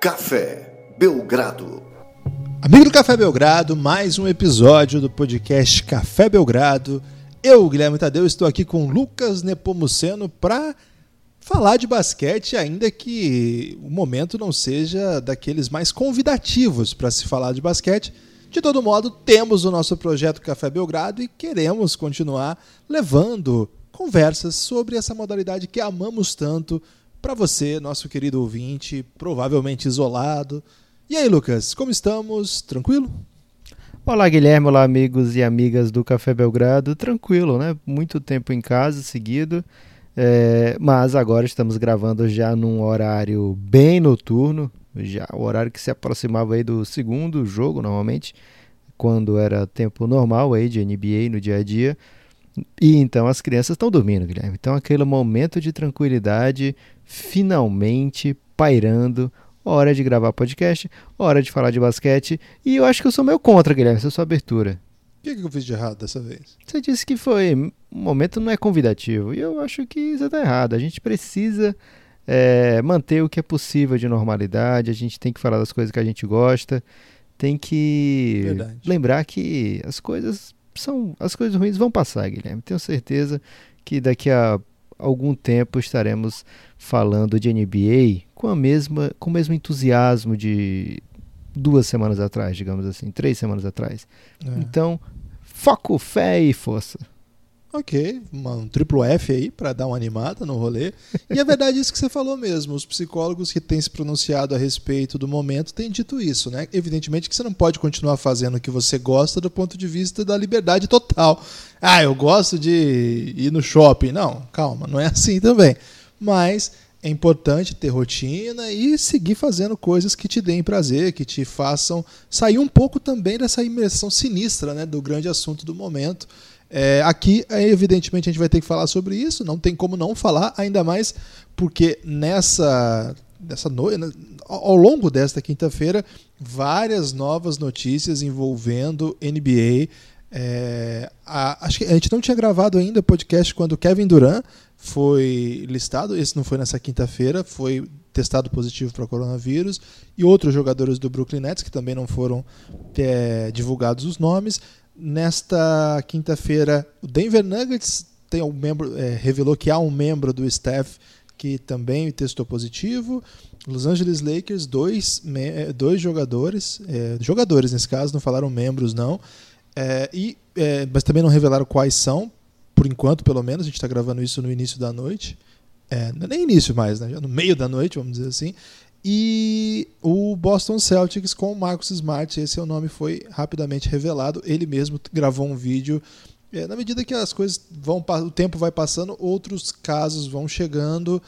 Café Belgrado. Amigo do Café Belgrado, mais um episódio do podcast Café Belgrado. Eu, Guilherme Tadeu, estou aqui com Lucas Nepomuceno para falar de basquete, ainda que o momento não seja daqueles mais convidativos para se falar de basquete. De todo modo, temos o nosso projeto Café Belgrado e queremos continuar levando conversas sobre essa modalidade que amamos tanto para você, nosso querido ouvinte, provavelmente isolado. E aí, Lucas, como estamos? Tranquilo? Olá, Guilherme, olá, amigos e amigas do Café Belgrado. Tranquilo, né? Muito tempo em casa seguido, é, mas agora estamos gravando já num horário bem noturno, já o horário que se aproximava aí do segundo jogo, normalmente, quando era tempo normal aí de NBA no dia a dia. E então as crianças estão dormindo, Guilherme. Então aquele momento de tranquilidade finalmente pairando. Hora de gravar podcast, hora de falar de basquete. E eu acho que eu sou meio contra, Guilherme, essa sua abertura. O que, que eu fiz de errado dessa vez? Você disse que foi. O momento não é convidativo. E eu acho que você está errado. A gente precisa é, manter o que é possível de normalidade. A gente tem que falar das coisas que a gente gosta. Tem que Verdade. lembrar que as coisas são as coisas ruins vão passar, Guilherme. Tenho certeza que daqui a algum tempo estaremos falando de NBA com a mesma com o mesmo entusiasmo de duas semanas atrás, digamos assim, três semanas atrás. É. Então, foco, fé e força. Ok, um triplo F aí para dar uma animada no rolê. E é verdade isso que você falou mesmo. Os psicólogos que têm se pronunciado a respeito do momento têm dito isso, né? Evidentemente que você não pode continuar fazendo o que você gosta do ponto de vista da liberdade total. Ah, eu gosto de ir no shopping. Não, calma, não é assim também. Mas é importante ter rotina e seguir fazendo coisas que te deem prazer, que te façam sair um pouco também dessa imersão sinistra, né, do grande assunto do momento é, aqui, é, evidentemente, a gente vai ter que falar sobre isso, não tem como não falar, ainda mais porque nessa, nessa noite, né, ao longo desta quinta-feira, várias novas notícias envolvendo NBA. É, a, acho que a gente não tinha gravado ainda o podcast quando Kevin Durant foi listado, esse não foi nessa quinta-feira, foi testado positivo para coronavírus, e outros jogadores do Brooklyn Nets, que também não foram é, divulgados os nomes. Nesta quinta-feira, o Denver Nuggets tem um membro, é, revelou que há um membro do staff que também testou positivo. Los Angeles Lakers, dois, é, dois jogadores, é, jogadores nesse caso, não falaram membros não, é, e, é, mas também não revelaram quais são, por enquanto pelo menos, a gente está gravando isso no início da noite, é, não é nem início mais, né? no meio da noite, vamos dizer assim, e o Boston Celtics com o Marcus Smart, esse é o nome foi rapidamente revelado. Ele mesmo gravou um vídeo. É, na medida que as coisas vão, o tempo vai passando, outros casos vão chegando.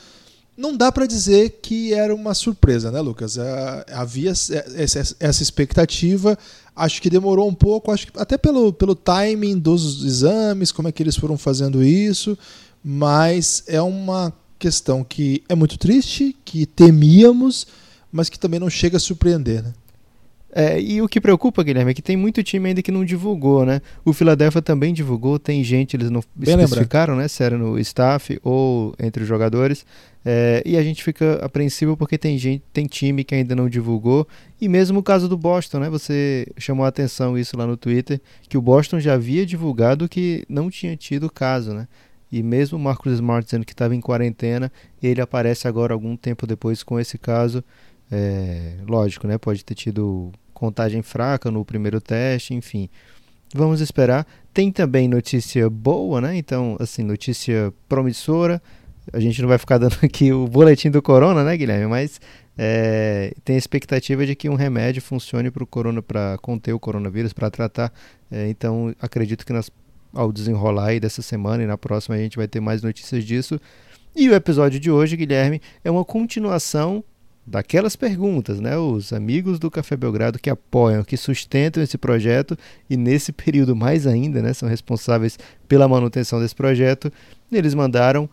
Não dá para dizer que era uma surpresa, né, Lucas? É, havia essa expectativa. Acho que demorou um pouco, acho até pelo, pelo timing dos exames, como é que eles foram fazendo isso, mas é uma questão que é muito triste, que temíamos, mas que também não chega a surpreender, né? É, e o que preocupa, Guilherme, é que tem muito time ainda que não divulgou, né? O Philadelphia também divulgou, tem gente, eles não Bem especificaram, né? Se era no staff ou entre os jogadores. É, e a gente fica apreensivo porque tem gente, tem time que ainda não divulgou. E mesmo o caso do Boston, né? Você chamou a atenção isso lá no Twitter, que o Boston já havia divulgado que não tinha tido caso, né? E mesmo o Marcus Smart dizendo que estava em quarentena, ele aparece agora algum tempo depois com esse caso. É, lógico, né? Pode ter tido contagem fraca no primeiro teste, enfim. Vamos esperar. Tem também notícia boa, né? Então, assim, notícia promissora. A gente não vai ficar dando aqui o boletim do corona, né, Guilherme? Mas é, tem a expectativa de que um remédio funcione para o corona, para conter o coronavírus, para tratar. É, então, acredito que nas ao desenrolar dessa semana e na próxima a gente vai ter mais notícias disso. E o episódio de hoje, Guilherme, é uma continuação daquelas perguntas, né? Os amigos do Café Belgrado que apoiam, que sustentam esse projeto e nesse período mais ainda, né, são responsáveis pela manutenção desse projeto. Eles mandaram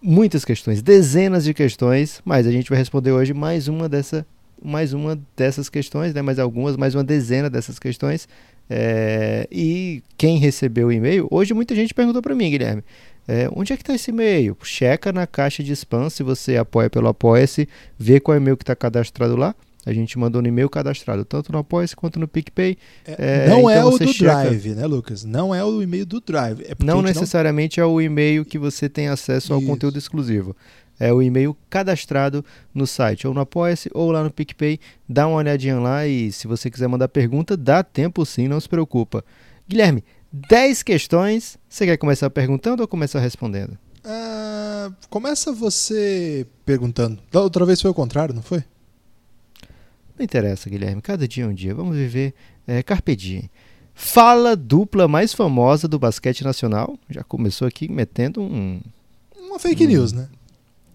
muitas questões, dezenas de questões, mas a gente vai responder hoje mais uma dessa mais uma dessas questões, né, mais algumas, mais uma dezena dessas questões. É, e quem recebeu o e-mail, hoje muita gente perguntou para mim, Guilherme, É, onde é que está esse e-mail? Checa na caixa de spam se você apoia pelo Apoia-se, vê qual é o e-mail que está cadastrado lá. A gente mandou um e-mail cadastrado tanto no Apoia-se quanto no PicPay. É, é, não é então é o do checa... Drive, né, Lucas? Não é o e-mail do Drive. É não necessariamente não... é o e-mail que você tem acesso ao Isso. conteúdo exclusivo. É o e-mail cadastrado no site, ou no Apoia-se, ou lá no PicPay. Dá uma olhadinha lá e se você quiser mandar pergunta, dá tempo sim, não se preocupa. Guilherme, 10 questões. Você quer começar perguntando ou começar respondendo? Uh, começa você perguntando. Da outra vez foi o contrário, não foi? Não interessa, Guilherme. Cada dia é um dia. Vamos viver é, carpe diem. Fala dupla mais famosa do basquete nacional. Já começou aqui metendo um... Uma fake um, news, né?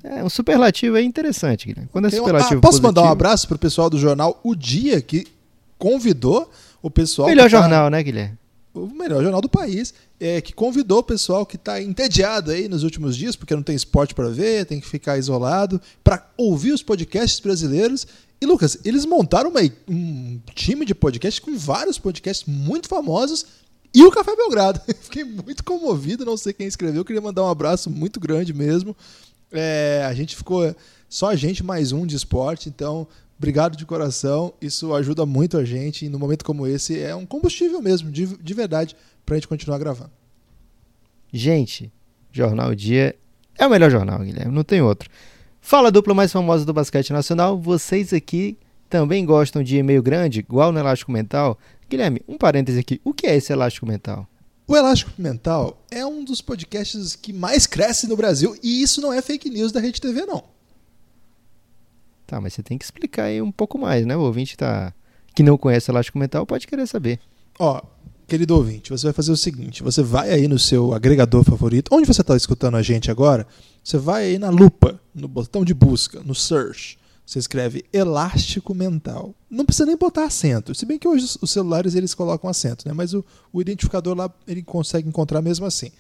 É, um superlativo é interessante, Guilherme. Quando é superlativo ah, Posso positivo, mandar um abraço pro pessoal do jornal O Dia, que convidou o pessoal... Melhor jornal, né, Guilherme? O melhor jornal do país, é, que convidou o pessoal que está entediado aí nos últimos dias, porque não tem esporte para ver, tem que ficar isolado, para ouvir os podcasts brasileiros e Lucas, eles montaram uma, um time de podcast com vários podcasts muito famosos e o Café Belgrado. Fiquei muito comovido, não sei quem escreveu, queria mandar um abraço muito grande mesmo. É, a gente ficou só a gente mais um de esporte, então obrigado de coração. Isso ajuda muito a gente e no momento como esse é um combustível mesmo, de, de verdade, para a gente continuar gravando. Gente, Jornal Dia é o melhor jornal, Guilherme, não tem outro. Fala dupla mais famosa do basquete nacional. Vocês aqui também gostam de e-mail grande, igual no Elástico Mental? Guilherme, um parêntese aqui. O que é esse Elástico Mental? O Elástico Mental é um dos podcasts que mais cresce no Brasil e isso não é fake news da Rede TV, não. Tá, mas você tem que explicar aí um pouco mais, né? O ouvinte tá... que não conhece Elástico Mental pode querer saber. Ó, querido ouvinte, você vai fazer o seguinte: você vai aí no seu agregador favorito, onde você está escutando a gente agora, você vai aí na lupa, no botão de busca, no search. Você escreve elástico mental. Não precisa nem botar acento. Se bem que hoje os celulares eles colocam acento, né? mas o, o identificador lá ele consegue encontrar mesmo assim.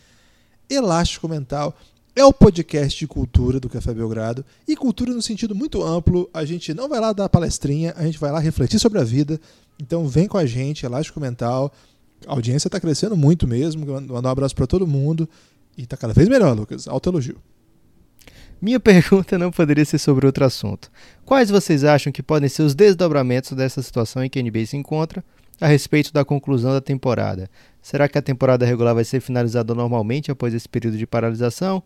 Elástico mental é o podcast de cultura do Café Belgrado. E cultura no sentido muito amplo. A gente não vai lá dar palestrinha, a gente vai lá refletir sobre a vida. Então vem com a gente, Elástico Mental. A audiência está crescendo muito mesmo. Mandar um abraço para todo mundo. E está cada vez melhor, Lucas. Alto elogio. Minha pergunta não poderia ser sobre outro assunto. Quais vocês acham que podem ser os desdobramentos dessa situação em que a NBA se encontra a respeito da conclusão da temporada? Será que a temporada regular vai ser finalizada normalmente após esse período de paralisação?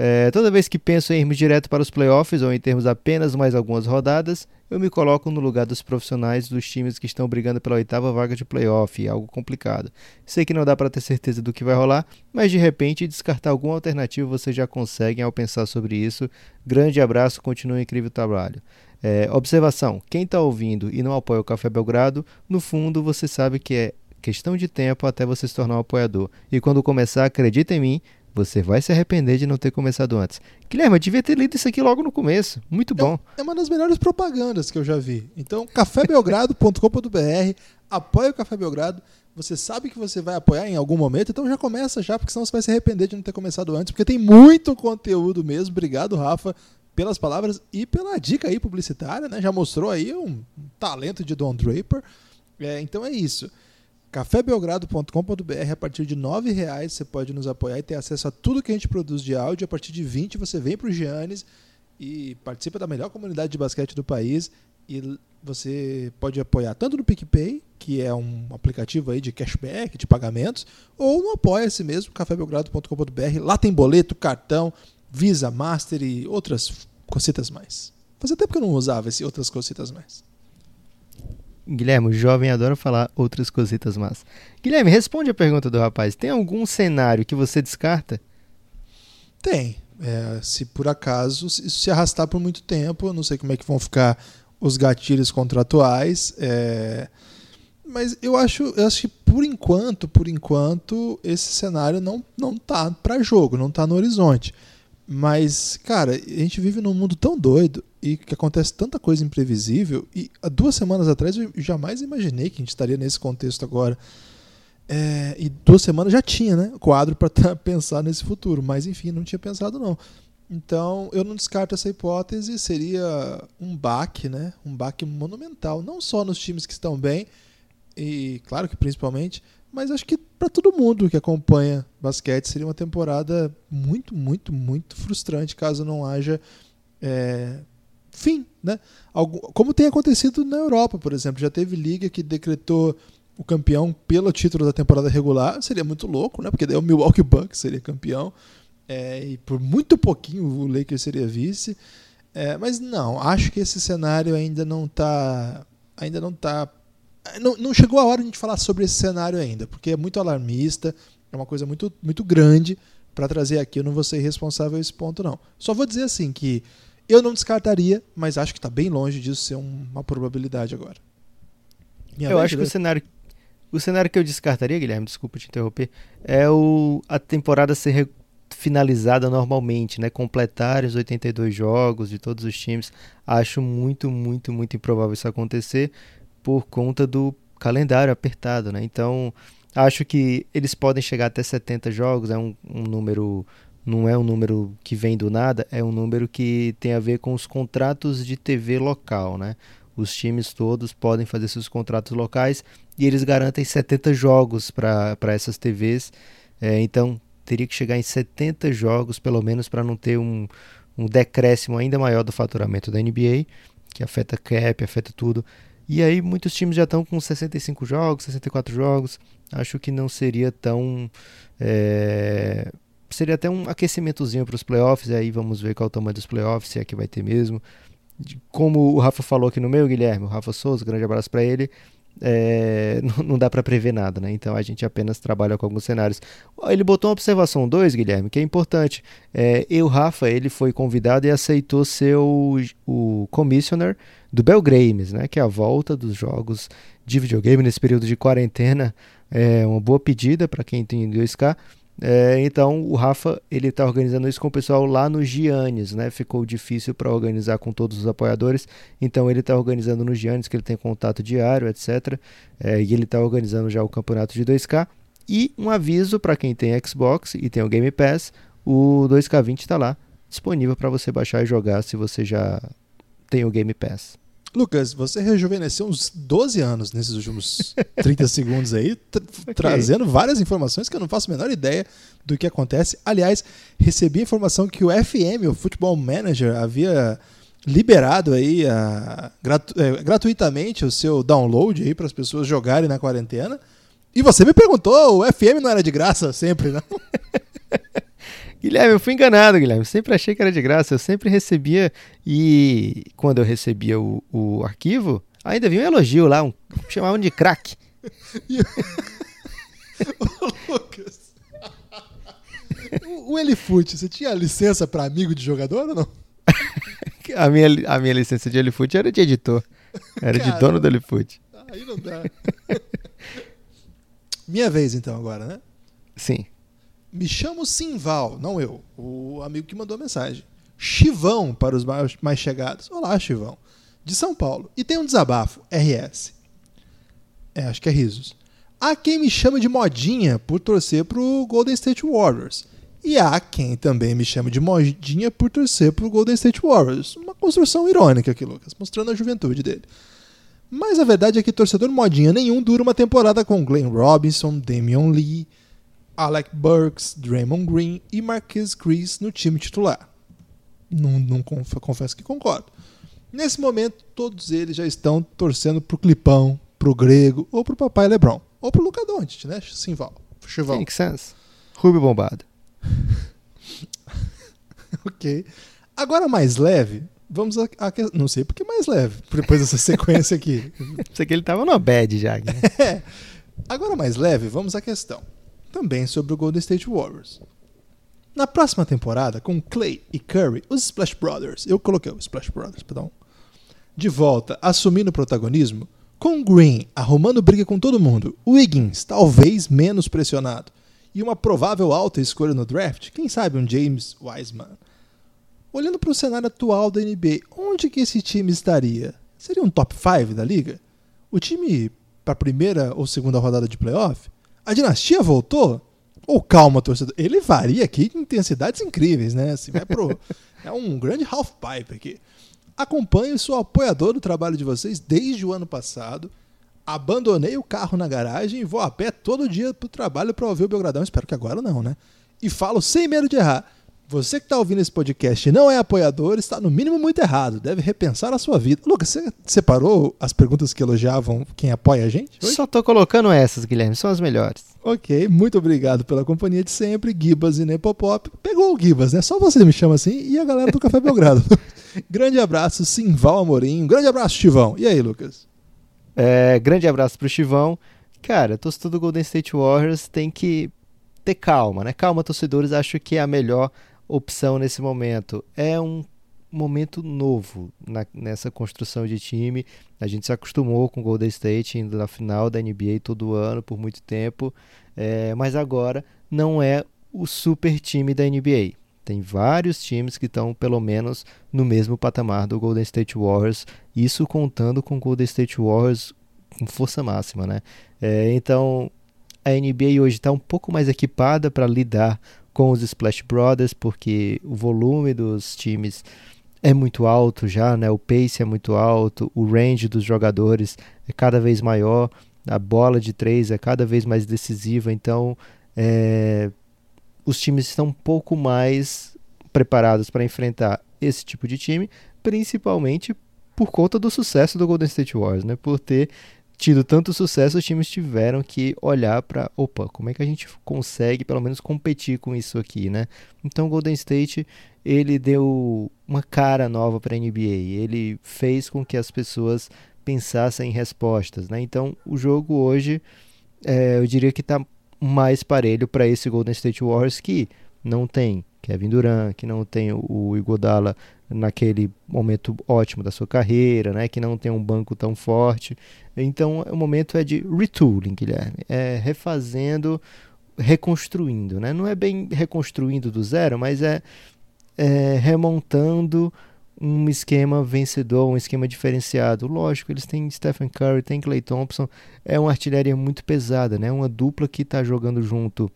É, toda vez que penso em irmos direto para os playoffs ou em termos apenas mais algumas rodadas, eu me coloco no lugar dos profissionais dos times que estão brigando pela oitava vaga de playoff, algo complicado. Sei que não dá para ter certeza do que vai rolar, mas de repente descartar alguma alternativa vocês já conseguem ao pensar sobre isso. Grande abraço, continue um incrível trabalho. É, observação: quem está ouvindo e não apoia o Café Belgrado, no fundo você sabe que é questão de tempo até você se tornar um apoiador. E quando começar, acredita em mim, você vai se arrepender de não ter começado antes. Guilherme, eu devia ter lido isso aqui logo no começo. Muito bom. É, é uma das melhores propagandas que eu já vi. Então, cafébelgrado.com.br, apoia o Café Belgrado. Você sabe que você vai apoiar em algum momento, então já começa já, porque senão você vai se arrepender de não ter começado antes, porque tem muito conteúdo mesmo. Obrigado, Rafa, pelas palavras e pela dica aí publicitária, né? Já mostrou aí um talento de Don Draper. É, então é isso cafébelgrado.com.br a partir de R$ reais você pode nos apoiar e ter acesso a tudo que a gente produz de áudio. A partir de 20 você vem para o Giannis e participa da melhor comunidade de basquete do país e você pode apoiar tanto no PicPay, que é um aplicativo aí de cashback, de pagamentos, ou no Apoia-se mesmo, cafébelgrado.com.br. Lá tem boleto, cartão, Visa, Master e outras cositas mais. Fazia tempo que eu não usava esse outras cositas mais. Guilherme, o jovem adora falar outras cositas más. Guilherme, responde a pergunta do rapaz. Tem algum cenário que você descarta? Tem. É, se por acaso isso se arrastar por muito tempo, eu não sei como é que vão ficar os gatilhos contratuais. É, mas eu acho, eu acho que por enquanto, por enquanto, esse cenário não, não tá para jogo, não tá no horizonte. Mas, cara, a gente vive num mundo tão doido e que acontece tanta coisa imprevisível. E há duas semanas atrás eu jamais imaginei que a gente estaria nesse contexto agora. É, e duas semanas já tinha, né? Quadro para pensar nesse futuro, mas enfim, não tinha pensado não. Então eu não descarto essa hipótese, seria um baque, né? Um baque monumental, não só nos times que estão bem. e claro que principalmente, mas acho que para todo mundo que acompanha basquete seria uma temporada muito, muito, muito frustrante caso não haja é, fim, né? Algo, como tem acontecido na Europa, por exemplo, já teve liga que decretou o campeão pelo título da temporada regular, seria muito louco, né? Porque daí o Milwaukee Bucks seria campeão é, e por muito pouquinho o Lakers seria vice. É, mas não, acho que esse cenário ainda não está ainda não está não, não chegou a hora de a gente falar sobre esse cenário ainda, porque é muito alarmista, é uma coisa muito, muito grande para trazer aqui. Eu não vou ser responsável a esse ponto, não. Só vou dizer assim que eu não descartaria, mas acho que está bem longe disso ser uma probabilidade agora. Minha eu acho que o cenário, o cenário que eu descartaria, Guilherme, desculpa te interromper, é o, a temporada ser finalizada normalmente, né? Completar os 82 jogos de todos os times. Acho muito, muito, muito improvável isso acontecer por conta do calendário apertado, né? Então, acho que eles podem chegar até 70 jogos, é um, um número não é um número que vem do nada, é um número que tem a ver com os contratos de TV local, né? Os times todos podem fazer seus contratos locais e eles garantem 70 jogos para essas TVs. É, então, teria que chegar em 70 jogos, pelo menos, para não ter um, um decréscimo ainda maior do faturamento da NBA, que afeta cap, afeta tudo. E aí muitos times já estão com 65 jogos, 64 jogos. Acho que não seria tão. É... Seria até um aquecimentozinho para os playoffs. Aí vamos ver qual o tamanho dos playoffs, se é que vai ter mesmo. Como o Rafa falou aqui no meu, Guilherme, o Rafa Souza, grande abraço para ele é, não, dá para prever nada, né? Então a gente apenas trabalha com alguns cenários. Ele botou uma observação 2, Guilherme, que é importante. É, eu, Rafa, ele foi convidado e aceitou ser o, o commissioner do Belgames, né? Que é a volta dos jogos de videogame nesse período de quarentena. É uma boa pedida para quem tem 2K. É, então o Rafa ele está organizando isso com o pessoal lá no Giannis, né? Ficou difícil para organizar com todos os apoiadores, então ele está organizando no Giannis, que ele tem contato diário, etc. É, e ele está organizando já o campeonato de 2K. E um aviso para quem tem Xbox e tem o Game Pass, o 2K20 está lá disponível para você baixar e jogar se você já tem o Game Pass. Lucas, você rejuvenesceu uns 12 anos nesses últimos 30 segundos aí, tra okay. trazendo várias informações que eu não faço a menor ideia do que acontece. Aliás, recebi a informação que o FM, o Football Manager, havia liberado aí a, gratu é, gratuitamente o seu download aí para as pessoas jogarem na quarentena. E você me perguntou, o FM não era de graça sempre, não? Guilherme, eu fui enganado, Guilherme. Sempre achei que era de graça. Eu sempre recebia e quando eu recebia o, o arquivo, ainda vinha um elogio lá, um, chamavam de crack. Ô, Lucas. o, o Elifute, você tinha licença para amigo de jogador ou não? a, minha, a minha licença de Elifute era de editor. Era de dono do Elifute. Aí não dá. minha vez então agora, né? Sim. Me chamo Simval, não eu, o amigo que mandou a mensagem. Chivão para os mais chegados. Olá, Chivão. De São Paulo. E tem um desabafo, RS. É, acho que é risos. Há quem me chama de modinha por torcer pro Golden State Warriors. E há quem também me chama de modinha por torcer pro Golden State Warriors. Uma construção irônica aqui, Lucas, mostrando a juventude dele. Mas a verdade é que torcedor modinha nenhum dura uma temporada com Glenn Robinson, Damian Lee, Alec Burks, Draymond Green e Marquise Chris no time titular. Não, não confesso que concordo. Nesse momento, todos eles já estão torcendo pro Clipão, pro Grego ou pro Papai Lebron. Ou pro Luca Doncic, né? Simval. Chivão. Make sense. Rubio bombado. ok. Agora mais leve, vamos a, a, Não sei porque mais leve, depois dessa sequência aqui. Isso aqui ele tava no bad já. Né? é. Agora mais leve, vamos à questão também sobre o Golden State Warriors. Na próxima temporada, com Clay e Curry, os Splash Brothers, eu coloquei os Splash Brothers, perdão, de volta assumindo o protagonismo, com Green arrumando briga com todo mundo, Wiggins talvez menos pressionado, e uma provável alta escolha no draft, quem sabe um James Wiseman. Olhando para o cenário atual da NBA, onde que esse time estaria? Seria um top 5 da liga? O time para a primeira ou segunda rodada de playoff? A dinastia voltou? Ou calma, torcedor? Ele varia aqui em intensidades incríveis, né? Assim, vai pro, é um grande half pipe aqui. Acompanho e sou apoiador do trabalho de vocês desde o ano passado. abandonei o carro na garagem e vou a pé todo dia pro trabalho para ouvir o Belgradão. Espero que agora não, né? E falo sem medo de errar. Você que está ouvindo esse podcast e não é apoiador, está no mínimo muito errado. Deve repensar a sua vida. Lucas, você separou as perguntas que elogiavam quem apoia a gente? Hoje? Só tô colocando essas, Guilherme, são as melhores. Ok, muito obrigado pela companhia de sempre. Gibas e Nepopop. Pegou o Gibas, né? Só você me chama assim e a galera do Café Belgrado. grande abraço, Simval Amorim. grande abraço, Chivão. E aí, Lucas? É, grande abraço pro Chivão. Cara, torcedor do Golden State Warriors tem que ter calma, né? Calma, torcedores. Acho que é a melhor opção nesse momento. É um momento novo na, nessa construção de time. A gente se acostumou com o Golden State indo na final da NBA todo ano por muito tempo, é, mas agora não é o super time da NBA. Tem vários times que estão pelo menos no mesmo patamar do Golden State Warriors, isso contando com o Golden State Warriors com força máxima, né? É, então a NBA hoje está um pouco mais equipada para lidar com os Splash Brothers, porque o volume dos times é muito alto já, né? O pace é muito alto, o range dos jogadores é cada vez maior, a bola de três é cada vez mais decisiva, então é, os times estão um pouco mais preparados para enfrentar esse tipo de time, principalmente por conta do sucesso do Golden State Warriors, né? Por ter tido tanto sucesso, os times tiveram que olhar para, opa, como é que a gente consegue pelo menos competir com isso aqui, né? Então o Golden State, ele deu uma cara nova para a NBA, ele fez com que as pessoas pensassem em respostas, né? Então o jogo hoje, é, eu diria que está mais parelho para esse Golden State Warriors que não tem Kevin Durant, que não tem o Igodala naquele momento ótimo da sua carreira, né, que não tem um banco tão forte. Então, o momento é de retooling, Guilherme, é refazendo, reconstruindo, né? Não é bem reconstruindo do zero, mas é, é remontando um esquema vencedor, um esquema diferenciado. Lógico, eles têm Stephen Curry, tem Clay Thompson, é uma artilharia muito pesada, né? Uma dupla que está jogando junto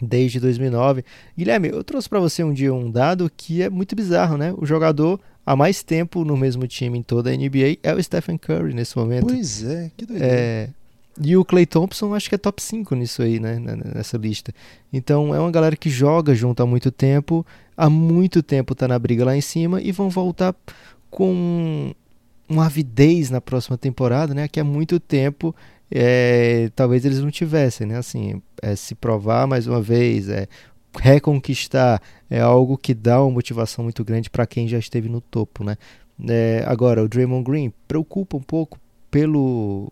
desde 2009. Guilherme, eu trouxe para você um dia um dado que é muito bizarro, né? O jogador há mais tempo no mesmo time em toda a NBA é o Stephen Curry nesse momento. Pois é, que doideira. É, e o Clay Thompson acho que é top 5 nisso aí, né? Nessa lista. Então é uma galera que joga junto há muito tempo, há muito tempo tá na briga lá em cima e vão voltar com uma avidez na próxima temporada, né? Que há muito tempo é, talvez eles não tivessem, né? Assim, é se provar mais uma vez, é reconquistar, é algo que dá uma motivação muito grande para quem já esteve no topo, né? É, agora, o Draymond Green preocupa um pouco pelo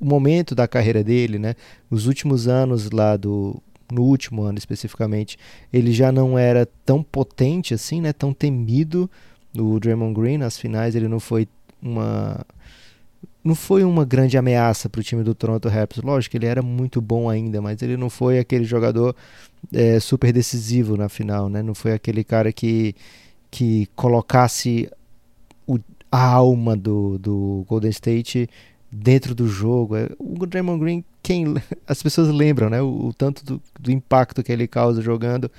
momento da carreira dele, né? Os últimos anos lá do no último ano especificamente, ele já não era tão potente assim, né? Tão temido. O Draymond Green nas finais ele não foi uma não foi uma grande ameaça para o time do Toronto Raptors. Lógico ele era muito bom ainda, mas ele não foi aquele jogador é, super decisivo na final, né? Não foi aquele cara que, que colocasse o, a alma do, do Golden State dentro do jogo. É, o Draymond Green, quem as pessoas lembram, né? O, o tanto do, do impacto que ele causa jogando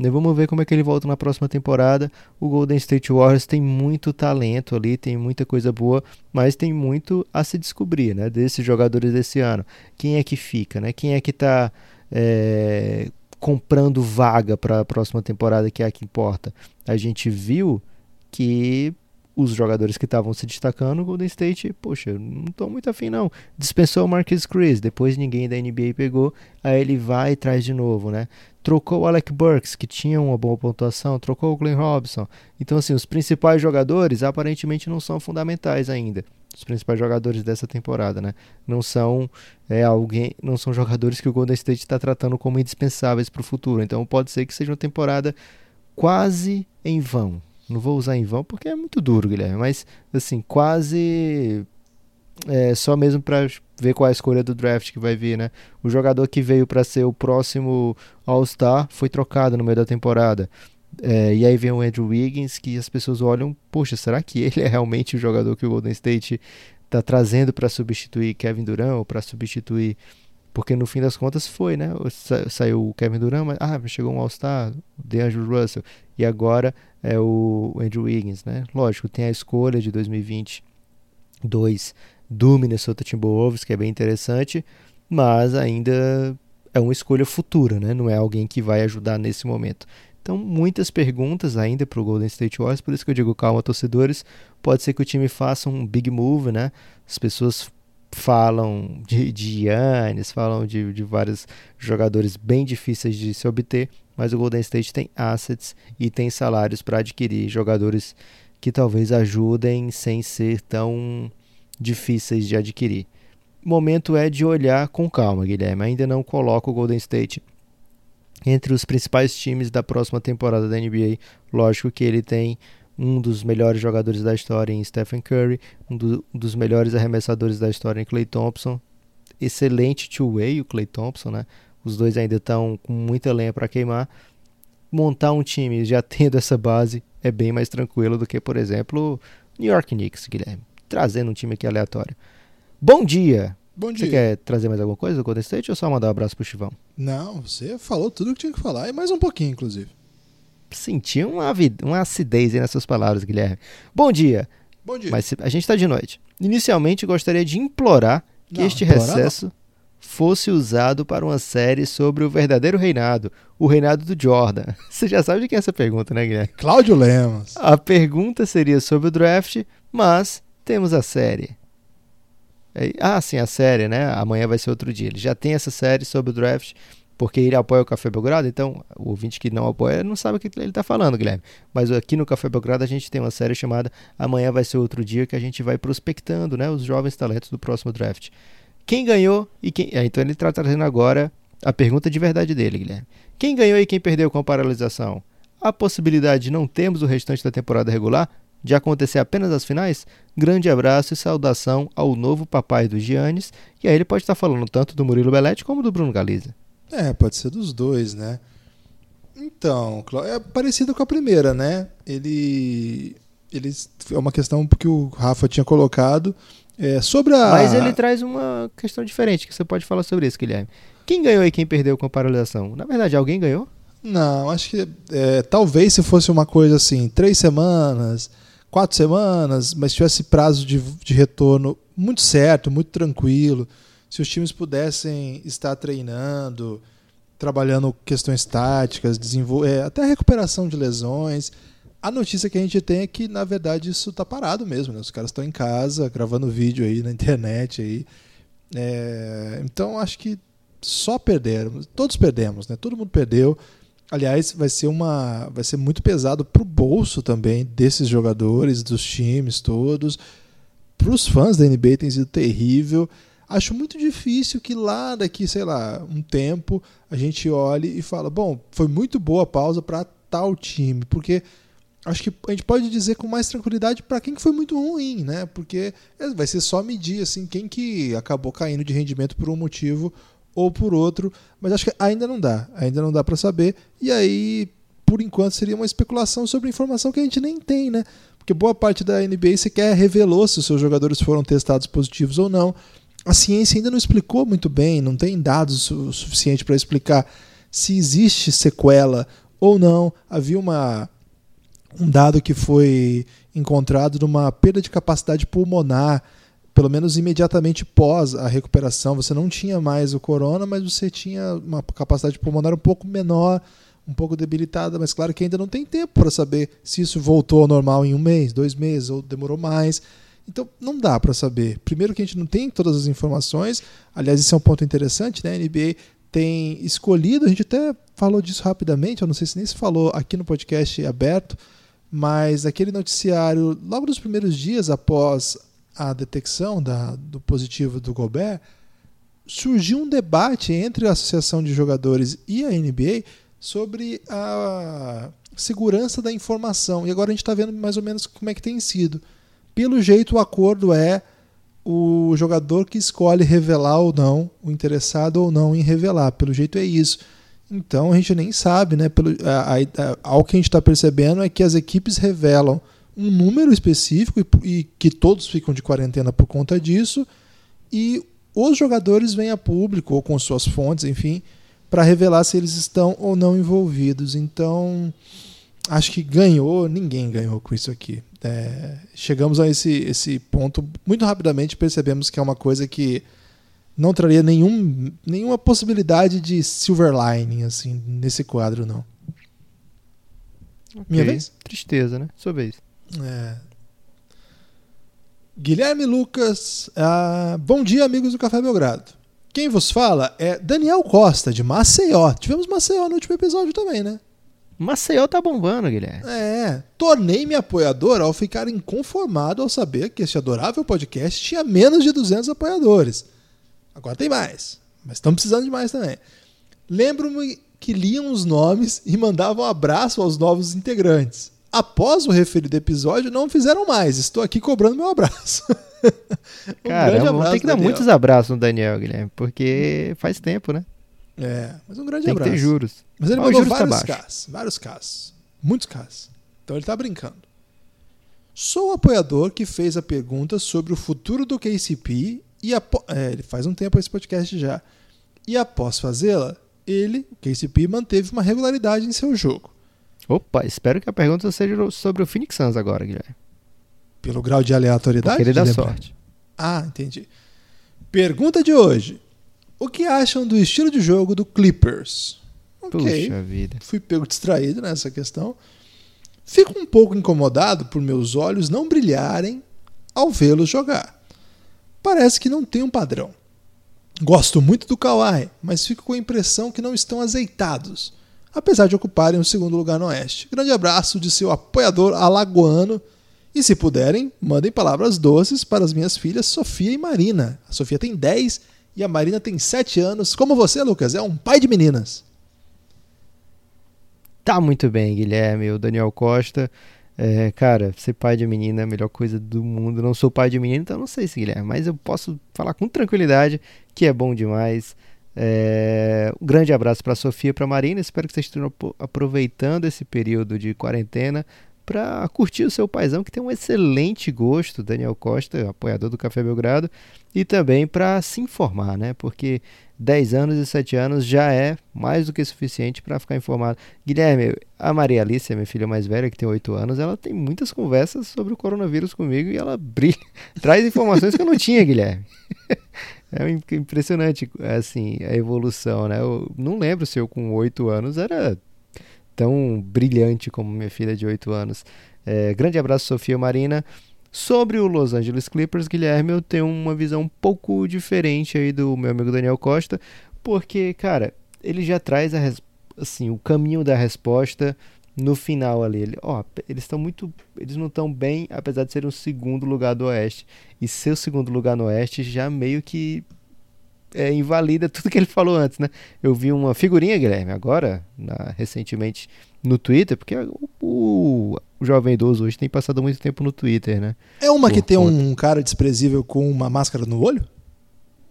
né, vamos ver como é que ele volta na próxima temporada. O Golden State Warriors tem muito talento ali, tem muita coisa boa, mas tem muito a se descobrir, né? Desses jogadores desse ano. Quem é que fica, né? Quem é que está é, comprando vaga para a próxima temporada, que é a que importa? A gente viu que os jogadores que estavam se destacando, o Golden State, poxa, não estou muito afim não. Dispensou o Marcus Chris, depois ninguém da NBA pegou, aí ele vai e traz de novo, né? Trocou o Alec Burks, que tinha uma boa pontuação, trocou o Glenn Robson. Então, assim, os principais jogadores aparentemente não são fundamentais ainda. Os principais jogadores dessa temporada, né? Não são é, alguém, não são jogadores que o Golden State está tratando como indispensáveis para o futuro. Então, pode ser que seja uma temporada quase em vão, não vou usar em vão porque é muito duro, Guilherme, mas assim, quase é, só mesmo para ver qual é a escolha do draft que vai vir, né? O jogador que veio para ser o próximo All-Star foi trocado no meio da temporada. É, e aí vem o Andrew Wiggins, que as pessoas olham, poxa, será que ele é realmente o jogador que o Golden State está trazendo para substituir Kevin Durant ou para substituir porque no fim das contas foi, né? Sa saiu o Kevin Durant, mas ah, chegou um All-Star, DeAngelo Russell, e agora é o Andrew Wiggins, né? Lógico, tem a escolha de 2022 do Minnesota Timberwolves, que é bem interessante, mas ainda é uma escolha futura, né? não é alguém que vai ajudar nesse momento. Então, muitas perguntas ainda para o Golden State Warriors, por isso que eu digo calma, torcedores. Pode ser que o time faça um big move, né? As pessoas falam de, de Yannis, falam de, de vários jogadores bem difíceis de se obter, mas o Golden State tem assets e tem salários para adquirir jogadores que talvez ajudem sem ser tão difíceis de adquirir. O momento é de olhar com calma, Guilherme. Ainda não coloco o Golden State entre os principais times da próxima temporada da NBA. Lógico que ele tem um dos melhores jogadores da história em Stephen Curry, um, do, um dos melhores arremessadores da história em Clay Thompson. Excelente two-way o Clay Thompson, né? Os dois ainda estão com muita lenha para queimar. Montar um time já tendo essa base é bem mais tranquilo do que, por exemplo, New York Knicks, Guilherme. Trazendo um time aqui aleatório. Bom dia! Bom dia. Você quer trazer mais alguma coisa do Golden State ou só mandar um abraço pro Chivão? Não, você falou tudo o que tinha que falar e mais um pouquinho, inclusive. Senti uma, uma acidez aí nas suas palavras, Guilherme. Bom dia. Bom dia. Mas a gente está de noite. Inicialmente, gostaria de implorar que Não, este implorar recesso não. fosse usado para uma série sobre o verdadeiro reinado, o reinado do Jordan. Você já sabe de quem é essa pergunta, né, Guilherme? Cláudio Lemos. A pergunta seria sobre o draft, mas temos a série. É, ah, sim, a série, né? Amanhã vai ser outro dia. Ele já tem essa série sobre o draft, porque ele apoia o Café Belgrado, então o ouvinte que não apoia não sabe o que ele está falando, Guilherme. Mas aqui no Café Belgrado a gente tem uma série chamada Amanhã vai ser outro dia, que a gente vai prospectando né, os jovens talentos do próximo draft. Quem ganhou e quem. Ah, então ele está trazendo agora a pergunta de verdade dele, Guilherme. Quem ganhou e quem perdeu com a paralisação? A possibilidade de não termos o restante da temporada regular de acontecer apenas as finais? Grande abraço e saudação ao novo papai do Giannis. E aí ele pode estar falando tanto do Murilo Belletti como do Bruno Galiza. É, pode ser dos dois, né? Então, é parecido com a primeira, né? Ele, ele é uma questão que o Rafa tinha colocado é, sobre a. Mas ele traz uma questão diferente que você pode falar sobre isso, Guilherme. Quem ganhou e quem perdeu com a paralisação? Na verdade, alguém ganhou? Não, acho que é, talvez se fosse uma coisa assim, três semanas, quatro semanas, mas tivesse prazo de, de retorno muito certo, muito tranquilo, se os times pudessem estar treinando, trabalhando questões táticas, é, até a recuperação de lesões. A notícia que a gente tem é que, na verdade, isso está parado mesmo. Né? Os caras estão em casa, gravando vídeo aí na internet. Aí. É, então, acho que só perderam. Todos perdemos, né? Todo mundo perdeu. Aliás, vai ser uma, vai ser muito pesado para o bolso também desses jogadores, dos times todos. Para os fãs da NBA tem sido terrível. Acho muito difícil que lá daqui, sei lá, um tempo a gente olhe e fala, bom, foi muito boa a pausa para tal time, porque acho que a gente pode dizer com mais tranquilidade para quem que foi muito ruim, né? Porque vai ser só medir assim quem que acabou caindo de rendimento por um motivo ou por outro, mas acho que ainda não dá, ainda não dá para saber. E aí, por enquanto, seria uma especulação sobre informação que a gente nem tem, né? Porque boa parte da NBA sequer revelou se os seus jogadores foram testados positivos ou não. A ciência ainda não explicou muito bem, não tem dados o suficiente para explicar se existe sequela ou não. Havia uma, um dado que foi encontrado de uma perda de capacidade pulmonar pelo menos imediatamente pós a recuperação, você não tinha mais o corona, mas você tinha uma capacidade pulmonar um pouco menor, um pouco debilitada, mas claro que ainda não tem tempo para saber se isso voltou ao normal em um mês, dois meses ou demorou mais. Então não dá para saber. Primeiro que a gente não tem todas as informações. Aliás, isso é um ponto interessante, né? A NBA tem escolhido, a gente até falou disso rapidamente, eu não sei se nem se falou aqui no podcast aberto, mas aquele noticiário, logo nos primeiros dias após a detecção da, do positivo do Gobert, surgiu um debate entre a Associação de Jogadores e a NBA sobre a segurança da informação. E agora a gente está vendo mais ou menos como é que tem sido. Pelo jeito, o acordo é o jogador que escolhe revelar ou não, o interessado ou não em revelar. Pelo jeito é isso. Então a gente nem sabe, né? Pelo, a, a, a, ao que a gente está percebendo é que as equipes revelam um número específico e, e, que todos ficam de quarentena por conta disso, e os jogadores vêm a público ou com suas fontes, enfim, para revelar se eles estão ou não envolvidos. Então, acho que ganhou, ninguém ganhou com isso aqui. É, chegamos a esse, esse ponto muito rapidamente percebemos que é uma coisa que não traria nenhum, nenhuma possibilidade de silver lining assim nesse quadro não. Okay. Minha vez? Tristeza, né? Sua vez. É. Guilherme Lucas, uh, bom dia amigos do Café Belgrado. Quem vos fala é Daniel Costa de Maceió. Tivemos Maceió no último episódio também, né? Maceió tá bombando, Guilherme. É, tornei-me apoiador ao ficar inconformado ao saber que este adorável podcast tinha menos de 200 apoiadores. Agora tem mais, mas estamos precisando de mais também. Lembro-me que liam os nomes e mandavam um abraço aos novos integrantes. Após o referido episódio, não fizeram mais. Estou aqui cobrando meu abraço. um Cara, vamos ter que dar muitos abraços no Daniel, Guilherme, porque faz tempo, né? É, mas um grande Tem abraço. Tem que ter juros. Mas ele mandou tá vários tá casos, vários casos. Muitos casos. Então ele está brincando. Sou o apoiador que fez a pergunta sobre o futuro do KCP e apo... é, ele faz um tempo esse podcast já. E após fazê-la, ele, o KCP, manteve uma regularidade em seu jogo. Opa, espero que a pergunta seja sobre o Phoenix Suns agora, Guilherme. Pelo grau de aleatoriedade? Porque ele dá sorte. Ah, entendi. Pergunta de hoje. O que acham do estilo de jogo do Clippers? Ok. Puxa vida. Fui pego distraído nessa questão. Fico um pouco incomodado por meus olhos não brilharem ao vê-los jogar. Parece que não tem um padrão. Gosto muito do Kawhi, mas fico com a impressão que não estão azeitados, apesar de ocuparem o segundo lugar no Oeste. Grande abraço de seu apoiador alagoano. E se puderem, mandem palavras doces para as minhas filhas Sofia e Marina. A Sofia tem 10 e a Marina tem 7 anos. Como você, Lucas, é um pai de meninas. Tá muito bem, Guilherme. O Daniel Costa. É, cara, ser pai de menina é a melhor coisa do mundo. Não sou pai de menina, então não sei se Guilherme, mas eu posso falar com tranquilidade que é bom demais. É, um grande abraço para Sofia e para Marina. Espero que vocês estejam aproveitando esse período de quarentena para curtir o seu paizão, que tem um excelente gosto, Daniel Costa, apoiador do Café Belgrado, e também para se informar, né? Porque 10 anos e 7 anos já é mais do que suficiente para ficar informado. Guilherme, a Maria Alice, minha filha mais velha, que tem 8 anos, ela tem muitas conversas sobre o coronavírus comigo e ela brilha, traz informações que eu não tinha, Guilherme. É impressionante, assim, a evolução, né? Eu não lembro se eu com 8 anos era tão brilhante como minha filha de 8 anos. É, grande abraço, Sofia Marina. Sobre o Los Angeles Clippers, Guilherme, eu tenho uma visão um pouco diferente aí do meu amigo Daniel Costa, porque, cara, ele já traz a, assim, o caminho da resposta no final ali. Ele, ó, eles estão muito. Eles não estão bem, apesar de ser um segundo lugar do Oeste. E ser o segundo lugar no Oeste já meio que é, invalida tudo que ele falou antes, né? Eu vi uma figurinha, Guilherme, agora, na, recentemente, no Twitter, porque o, o, o, jovem idoso hoje tem passado muito tempo no Twitter, né? É uma Por que tem conta. um cara desprezível com uma máscara no olho?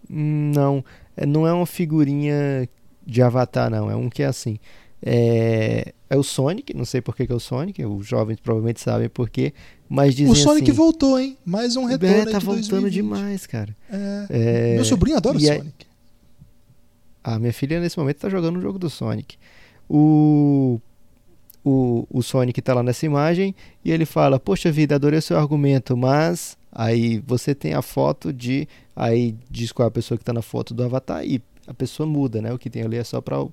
Não, é, não é uma figurinha de avatar, não. É um que é assim. É, é o Sonic, não sei por que, que é o Sonic, os jovens provavelmente sabem por quê, mas dizem O Sonic assim, voltou, hein? Mais um retorno É, tá voltando 2020. demais, cara. É. É, Meu sobrinho adora o Sonic. A, ah, minha filha nesse momento tá jogando o jogo do Sonic. O, o, o Sonic tá lá nessa imagem e ele fala, poxa vida, adorei o seu argumento, mas... Aí você tem a foto de... Aí diz qual é a pessoa que tá na foto do avatar e a pessoa muda, né? O que tem ali é só pra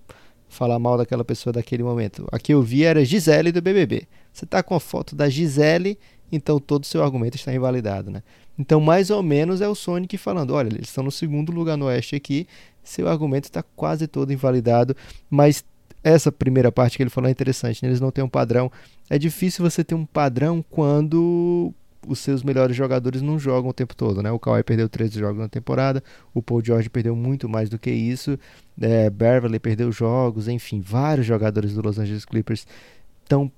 falar mal daquela pessoa daquele momento. A que eu vi era Gisele do BBB. Você está com a foto da Gisele, então todo o seu argumento está invalidado, né? Então, mais ou menos é o Sonic falando: olha, eles estão no segundo lugar no Oeste aqui, seu argumento está quase todo invalidado, mas essa primeira parte que ele falou é interessante, né? eles não têm um padrão. É difícil você ter um padrão quando os seus melhores jogadores não jogam o tempo todo, né? O Kawhi perdeu 13 jogos na temporada, o Paul George perdeu muito mais do que isso, é, Beverly perdeu jogos, enfim, vários jogadores do Los Angeles Clippers tão,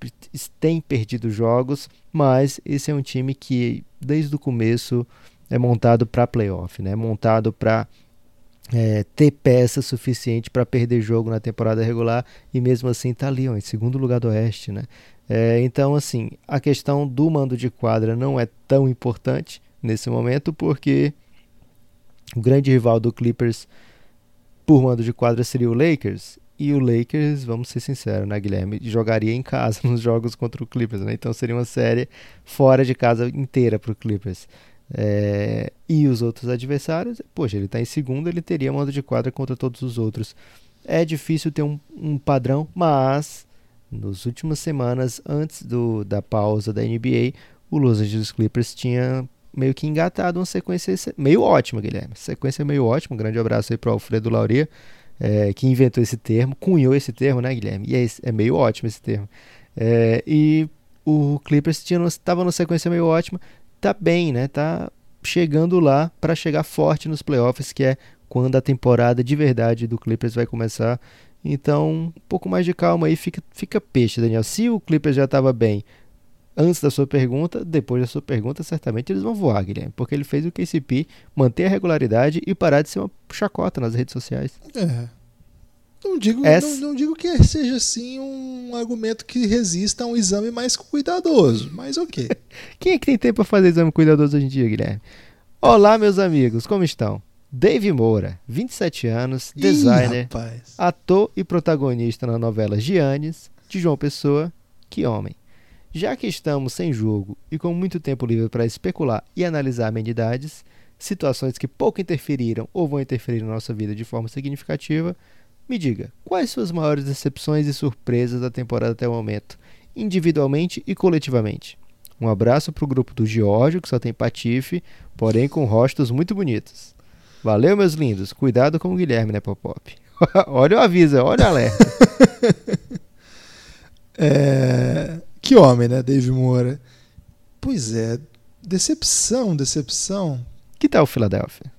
têm perdido jogos, mas esse é um time que desde o começo é montado para playoff, né? Montado para é, ter peça suficiente para perder jogo na temporada regular e mesmo assim tá ali, ó, em segundo lugar do Oeste, né? É, então, assim, a questão do mando de quadra não é tão importante nesse momento, porque o grande rival do Clippers por mando de quadra seria o Lakers. E o Lakers, vamos ser sinceros, né, Guilherme? Jogaria em casa nos jogos contra o Clippers, né? Então seria uma série fora de casa inteira para o Clippers. É... E os outros adversários, poxa, ele está em segundo, ele teria modo de quadra contra todos os outros. É difícil ter um, um padrão, mas nas últimas semanas, antes do, da pausa da NBA, o Los Angeles Clippers tinha meio que engatado uma sequência meio ótima, Guilherme. Sequência meio ótima. Um grande abraço aí para o Alfredo Lauria é, que inventou esse termo, cunhou esse termo, né, Guilherme? E é, é meio ótimo esse termo. É, e o Clippers estava numa sequência meio ótima, tá bem, né? Tá chegando lá para chegar forte nos playoffs, que é quando a temporada de verdade do Clippers vai começar. Então, um pouco mais de calma aí, fica, fica peixe, Daniel. Se o Clippers já estava bem antes da sua pergunta, depois da sua pergunta, certamente eles vão voar, Guilherme, porque ele fez o KCP manter a regularidade e parar de ser uma chacota nas redes sociais. É. Não digo, Essa... não, não, digo que seja assim um argumento que resista a um exame mais cuidadoso, mas ok. Quem é que tem tempo para fazer exame cuidadoso hoje em dia, Guilherme? Olá, meus amigos, como estão? Dave Moura, 27 anos, designer, Ih, ator e protagonista na novela Giannis, de João Pessoa, que homem. Já que estamos sem jogo e com muito tempo livre para especular e analisar amenidades, situações que pouco interferiram ou vão interferir na nossa vida de forma significativa, me diga, quais suas maiores decepções e surpresas da temporada até o momento, individualmente e coletivamente? Um abraço para o grupo do Geórgio, que só tem patife, porém com rostos muito bonitos. Valeu, meus lindos. Cuidado com o Guilherme, né, Popop? olha o aviso, olha o alerta. é... Que homem, né, Dave Moura? Pois é, decepção, decepção. Que tal o Philadelphia?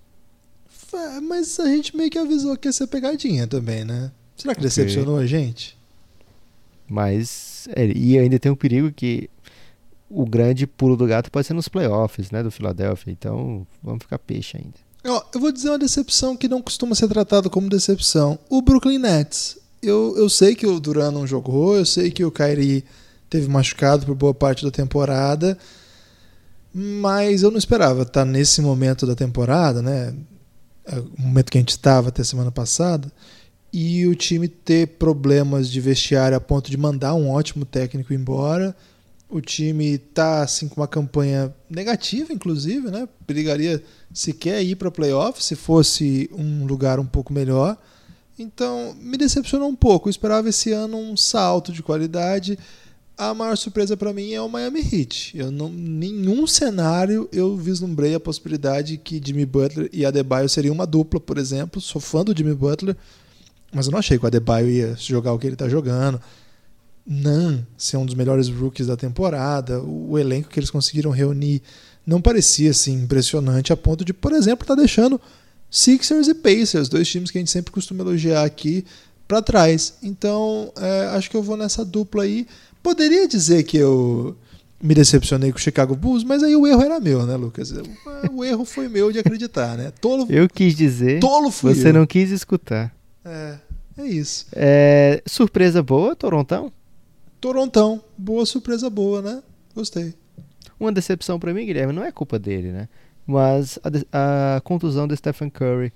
Mas a gente meio que avisou que ia ser pegadinha também, né? Será que decepcionou okay. a gente? Mas, é, e ainda tem um perigo que o grande pulo do gato pode ser nos playoffs, né, do Philadelphia. Então, vamos ficar peixe ainda. Ó, eu vou dizer uma decepção que não costuma ser tratada como decepção. O Brooklyn Nets. Eu, eu sei que o Duran não jogou, eu sei que o Kyrie teve machucado por boa parte da temporada, mas eu não esperava estar nesse momento da temporada, né? É, o momento que a gente estava até semana passada, e o time ter problemas de vestiário a ponto de mandar um ótimo técnico embora. O time tá assim com uma campanha negativa, inclusive, né? Brigaria sequer ir para playoff se fosse um lugar um pouco melhor. Então, me decepcionou um pouco. Eu esperava esse ano um salto de qualidade a maior surpresa para mim é o Miami Heat. Eu não, nenhum cenário eu vislumbrei a possibilidade que Jimmy Butler e Adebayo seriam uma dupla, por exemplo. Sou fã do Jimmy Butler, mas eu não achei que o Adebayo ia jogar o que ele está jogando. Nan ser um dos melhores rookies da temporada. O elenco que eles conseguiram reunir não parecia assim impressionante a ponto de, por exemplo, estar tá deixando Sixers e Pacers, dois times que a gente sempre costuma elogiar aqui, para trás. Então, é, acho que eu vou nessa dupla aí. Poderia dizer que eu me decepcionei com o Chicago Bulls, mas aí o erro era meu, né, Lucas? O erro foi meu de acreditar, né? Tolo, eu quis dizer. Tolo fui Você eu. não quis escutar. É, é isso. É, surpresa boa, Torontão? Torontão, boa surpresa boa, né? Gostei. Uma decepção para mim, Guilherme, não é culpa dele, né? Mas a, a contusão do Stephen Curry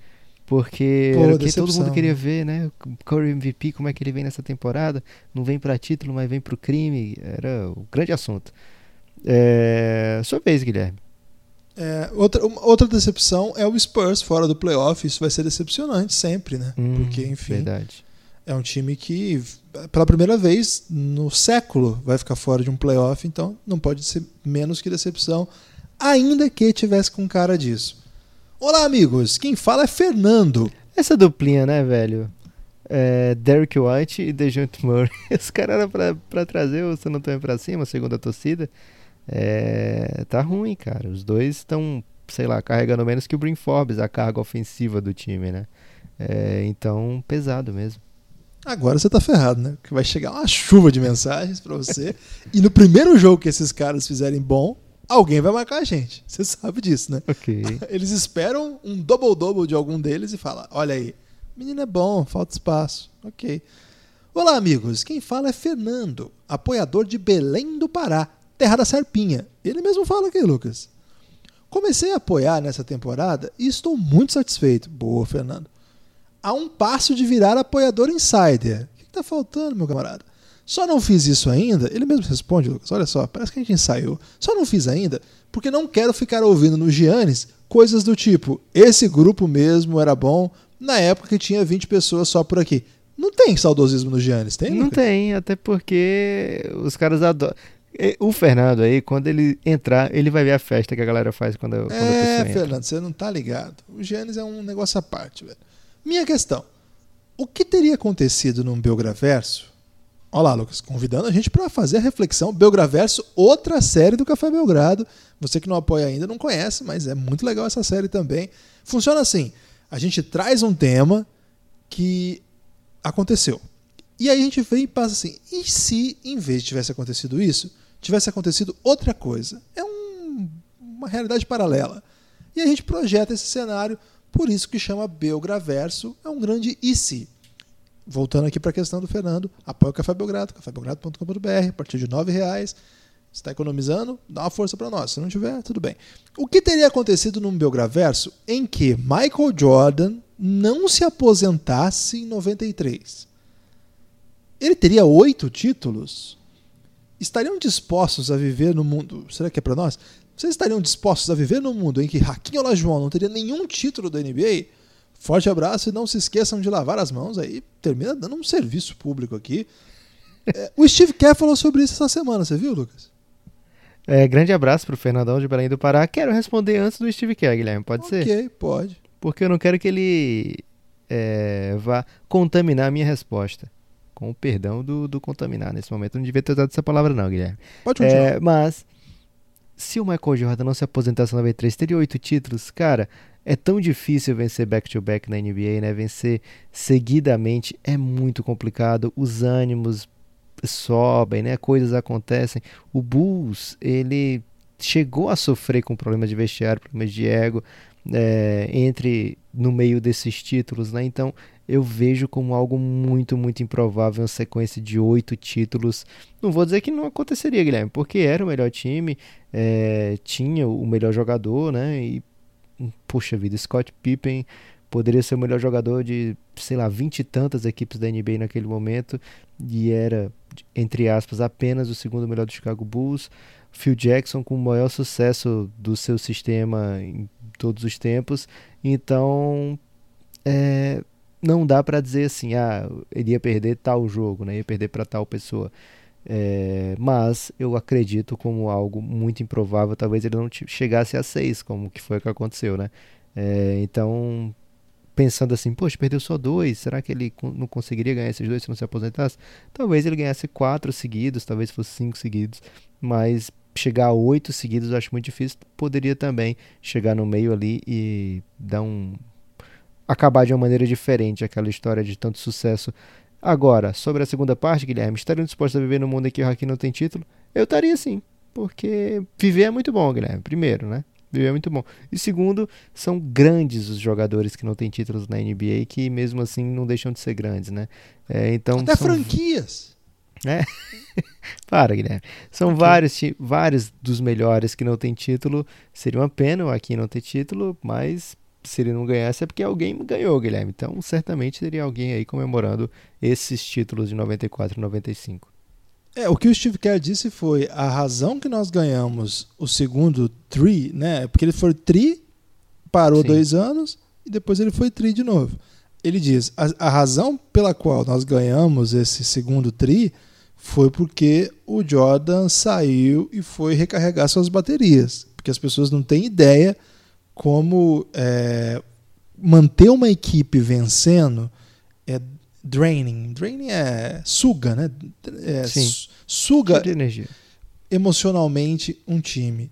porque Pô, era o que todo mundo queria ver, né? O Curry MVP, como é que ele vem nessa temporada? Não vem para título, mas vem para o crime. Era o grande assunto. É... Sua vez, Guilherme. É, outra, outra decepção é o Spurs fora do playoff. Isso vai ser decepcionante sempre, né? Hum, Porque, enfim, verdade. É um time que, pela primeira vez no século, vai ficar fora de um playoff. Então, não pode ser menos que decepção, ainda que tivesse com cara disso. Olá, amigos. Quem fala é Fernando. Essa duplinha, né, velho? É, Derek White e DeJounte Murray. Os caras eram pra, pra trazer o San Antonio pra cima, segundo a torcida. É, tá ruim, cara. Os dois estão, sei lá, carregando menos que o Brin Forbes, a carga ofensiva do time, né? É, então, pesado mesmo. Agora você tá ferrado, né? Que vai chegar uma chuva de mensagens para você. e no primeiro jogo que esses caras fizerem bom, alguém vai marcar a gente. Você sabe disso, né? Ok. Eles esperam um double-double de algum deles e falam: olha aí, menino é bom, falta espaço. Ok. Olá, amigos. Quem fala é Fernando, apoiador de Belém do Pará, terra da Serpinha. Ele mesmo fala aqui, Lucas. Comecei a apoiar nessa temporada e estou muito satisfeito. Boa, Fernando. A um passo de virar apoiador insider. O que está faltando, meu camarada? Só não fiz isso ainda, ele mesmo responde, Lucas, olha só, parece que a gente ensaiou. Só não fiz ainda porque não quero ficar ouvindo no Giannis coisas do tipo, esse grupo mesmo era bom na época que tinha 20 pessoas só por aqui. Não tem saudosismo no Giannis, tem? Não Lucas? tem, até porque os caras adoram. O Fernando aí, quando ele entrar, ele vai ver a festa que a galera faz quando, quando é, a pessoa Fernando, você não tá ligado. O Giannis é um negócio à parte, velho. Minha questão. O que teria acontecido num Belgraverso? Olha lá, Lucas, convidando a gente para fazer a reflexão. Belgraverso, outra série do Café Belgrado. Você que não apoia ainda não conhece, mas é muito legal essa série também. Funciona assim: a gente traz um tema que aconteceu. E aí a gente vem e passa assim: e se em vez de tivesse acontecido isso, tivesse acontecido outra coisa? É um, uma realidade paralela. E a gente projeta esse cenário, por isso que chama Belgraverso, é um grande e se voltando aqui para a questão do Fernando, apoia o Café Belgrado, cafébelgrado.com.br, a partir de R$ reais. está economizando, dá uma força para nós. Se não tiver, tudo bem. O que teria acontecido num Belgraverso em que Michael Jordan não se aposentasse em 93? Ele teria oito títulos? Estariam dispostos a viver no mundo. Será que é para nós? Vocês estariam dispostos a viver no mundo em que Raquinho Olajuwon não teria nenhum título da NBA? Forte abraço e não se esqueçam de lavar as mãos aí. Termina dando um serviço público aqui. É, o Steve Kerr falou sobre isso essa semana, você viu, Lucas? É, grande abraço pro Fernandão de Belém do Pará. Quero responder antes do Steve Kerr, Guilherme, pode okay, ser? Ok, pode. Porque eu não quero que ele é, vá contaminar a minha resposta. Com o perdão do, do contaminar nesse momento. Eu não devia ter usado essa palavra, não, Guilherme. Pode continuar. É, mas, se o Michael Jordan não se aposentasse em 93, teria oito títulos, cara. É tão difícil vencer back-to-back -back na NBA, né? Vencer seguidamente é muito complicado. Os ânimos sobem, né? Coisas acontecem. O Bulls, ele chegou a sofrer com problemas de vestiário, problemas de ego, é, entre no meio desses títulos, né? Então eu vejo como algo muito, muito improvável uma sequência de oito títulos. Não vou dizer que não aconteceria, Guilherme, porque era o melhor time, é, tinha o melhor jogador, né? E puxa vida, Scott Pippen poderia ser o melhor jogador de, sei lá, vinte e tantas equipes da NBA naquele momento e era, entre aspas, apenas o segundo melhor do Chicago Bulls. Phil Jackson com o maior sucesso do seu sistema em todos os tempos. Então, é, não dá para dizer assim, ah, ele ia perder tal jogo, né? ia perder para tal pessoa. É, mas eu acredito como algo muito improvável, talvez ele não chegasse a seis, como que foi que aconteceu, né? É, então, pensando assim, poxa, perdeu só dois, será que ele não conseguiria ganhar esses dois se não se aposentasse? Talvez ele ganhasse quatro seguidos, talvez fosse cinco seguidos, mas chegar a oito seguidos eu acho muito difícil. Poderia também chegar no meio ali e dar um. Acabar de uma maneira diferente aquela história de tanto sucesso Agora, sobre a segunda parte, Guilherme, estariam dispostos a viver no mundo em que o Haki não tem título? Eu estaria sim, porque viver é muito bom, Guilherme. Primeiro, né? Viver é muito bom. E segundo, são grandes os jogadores que não têm títulos na NBA que mesmo assim não deixam de ser grandes, né? É, então Até são... franquias. É. Para, Guilherme. São okay. vários, vários dos melhores que não têm título. Seria uma pena o Aqui não ter título, mas se ele não ganhasse é porque alguém ganhou, Guilherme. Então, certamente teria alguém aí comemorando esses títulos de 94 e 95. É, o que o Steve Kerr disse foi a razão que nós ganhamos o segundo tri, né? Porque ele foi tri, parou Sim. dois anos e depois ele foi tri de novo. Ele diz a, a razão pela qual nós ganhamos esse segundo tri foi porque o Jordan saiu e foi recarregar suas baterias, porque as pessoas não têm ideia como é, manter uma equipe vencendo é draining. Draining é suga, né? É, suga emocionalmente um time.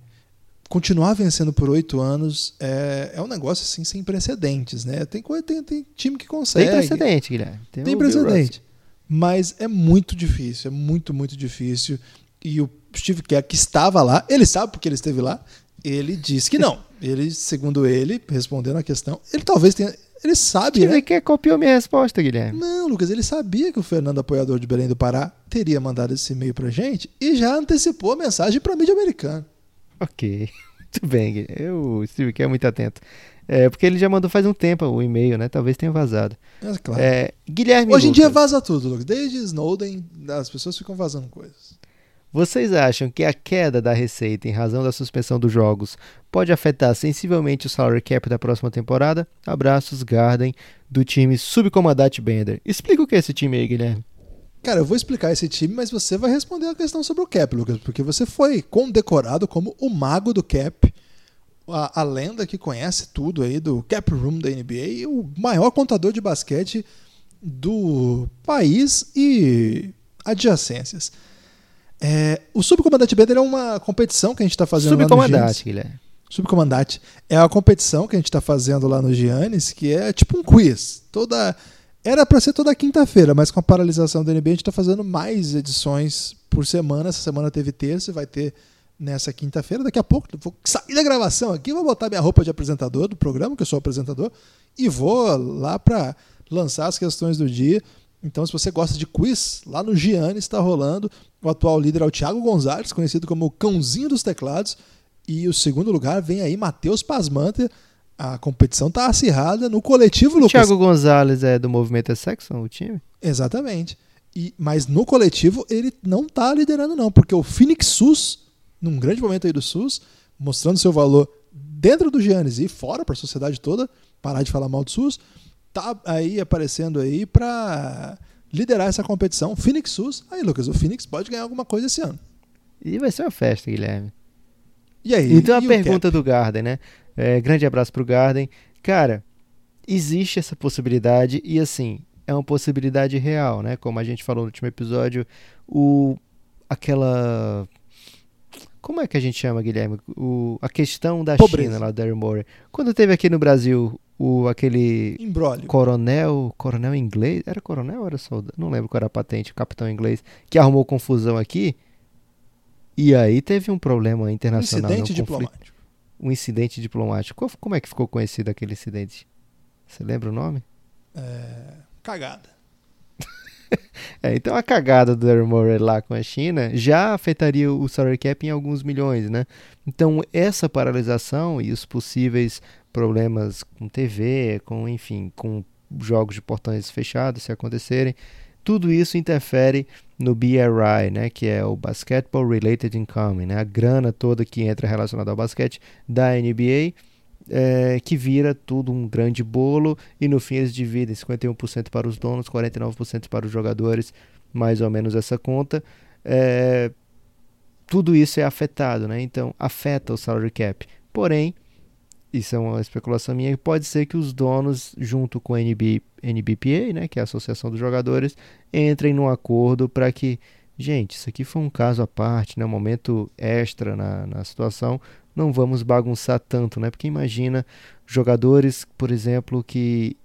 Continuar vencendo por oito anos é, é um negócio assim sem precedentes, né? Tem, tem, tem time que consegue. Tem precedente, Guilherme. Tem, tem precedente. Mas é muito difícil, é muito, muito difícil. E o Steve Kerr, que estava lá, ele sabe porque ele esteve lá, ele disse que não. Ele, segundo ele, respondendo a questão, ele talvez tenha. Ele sabe, Ele né? que copiou minha resposta, Guilherme. Não, Lucas, ele sabia que o Fernando, apoiador de Belém do Pará, teria mandado esse e-mail pra gente e já antecipou a mensagem pra mídia americana. Ok. Muito bem, Guilherme. Eu, Steve, que é muito atento. É, porque ele já mandou faz um tempo o e-mail, né? Talvez tenha vazado. É, claro. É, Guilherme. Hoje em dia vaza tudo, Lucas. Desde Snowden, as pessoas ficam vazando coisas. Vocês acham que a queda da receita em razão da suspensão dos jogos pode afetar sensivelmente o salary cap da próxima temporada? Abraços, Garden, do time Subcomandante Bender. Explica o que é esse time aí, Guilherme. Cara, eu vou explicar esse time, mas você vai responder a questão sobre o cap, Lucas, porque você foi condecorado como o mago do cap, a, a lenda que conhece tudo aí do cap room da NBA o maior contador de basquete do país e adjacências. É, o Subcomandante Bender é uma competição que a gente está fazendo Subcomandante, lá no Giannis. Guilherme. Subcomandante. É uma competição que a gente está fazendo lá no Giannis, que é tipo um quiz. Toda Era para ser toda quinta-feira, mas com a paralisação da NBA a gente está fazendo mais edições por semana. Essa semana teve terça e vai ter nessa quinta-feira. Daqui a pouco vou sair da gravação aqui, vou botar minha roupa de apresentador do programa, que eu sou apresentador, e vou lá para lançar as questões do dia. Então, se você gosta de quiz, lá no Giannis está rolando. O atual líder é o Thiago Gonzalez, conhecido como o cãozinho dos teclados. E o segundo lugar vem aí Matheus Pasmanter. A competição está acirrada no coletivo, O Lucas. Thiago Gonzalez é do movimento Sexton, o time? Exatamente. E, mas no coletivo ele não está liderando, não, porque o Phoenix SUS, num grande momento aí do SUS, mostrando seu valor dentro do Giannis e fora para a sociedade toda, parar de falar mal do SUS, tá aí aparecendo aí para liderar essa competição. Phoenix SUS, aí Lucas, o Phoenix pode ganhar alguma coisa esse ano. E vai ser uma festa, Guilherme. E aí? Então a e o pergunta do Garden, né? É, grande abraço pro Garden. Cara, existe essa possibilidade e assim, é uma possibilidade real, né? Como a gente falou no último episódio, o aquela como é que a gente chama, Guilherme? O, a questão da Pobreza. China lá do Daryl Morey. Quando teve aqui no Brasil o aquele Embrólio. coronel, coronel inglês, era coronel ou era soldado? Não lembro qual era a patente, capitão inglês, que arrumou confusão aqui. E aí teve um problema internacional, né, Incidente um diplomático. um incidente diplomático. Como é que ficou conhecido aquele incidente? Você lembra o nome? É, cagada. É, então a cagada do Morey lá com a China já afetaria o salary cap em alguns milhões, né? Então essa paralisação e os possíveis problemas com TV, com enfim, com jogos de portões fechados se acontecerem, tudo isso interfere no BRI, né, que é o Basketball Related Income, né, a grana toda que entra relacionada ao basquete da NBA, é, que vira tudo um grande bolo e no fim eles dividem 51% para os donos, 49% para os jogadores, mais ou menos essa conta. É, tudo isso é afetado, né? Então afeta o salary cap. Porém, isso é uma especulação minha, pode ser que os donos, junto com a NB, NBPA, né, que é a Associação dos Jogadores, entrem num acordo para que, gente, isso aqui foi um caso à parte, né, um momento extra na, na situação, não vamos bagunçar tanto, né? Porque imagina jogadores, por exemplo, que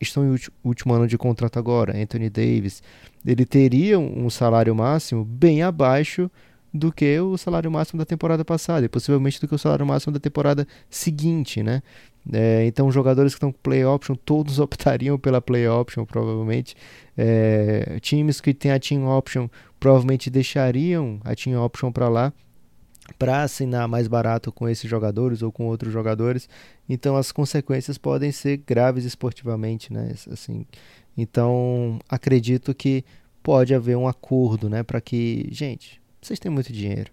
estão em último ano de contrato agora, Anthony Davis, ele teria um salário máximo bem abaixo do que o salário máximo da temporada passada e possivelmente do que o salário máximo da temporada seguinte, né? É, então, jogadores que estão com play option, todos optariam pela play option, provavelmente. É, times que têm a team option provavelmente deixariam a team option para lá para assinar mais barato com esses jogadores ou com outros jogadores. Então, as consequências podem ser graves esportivamente, né? Assim, então, acredito que pode haver um acordo, né, para que, gente, vocês têm muito dinheiro.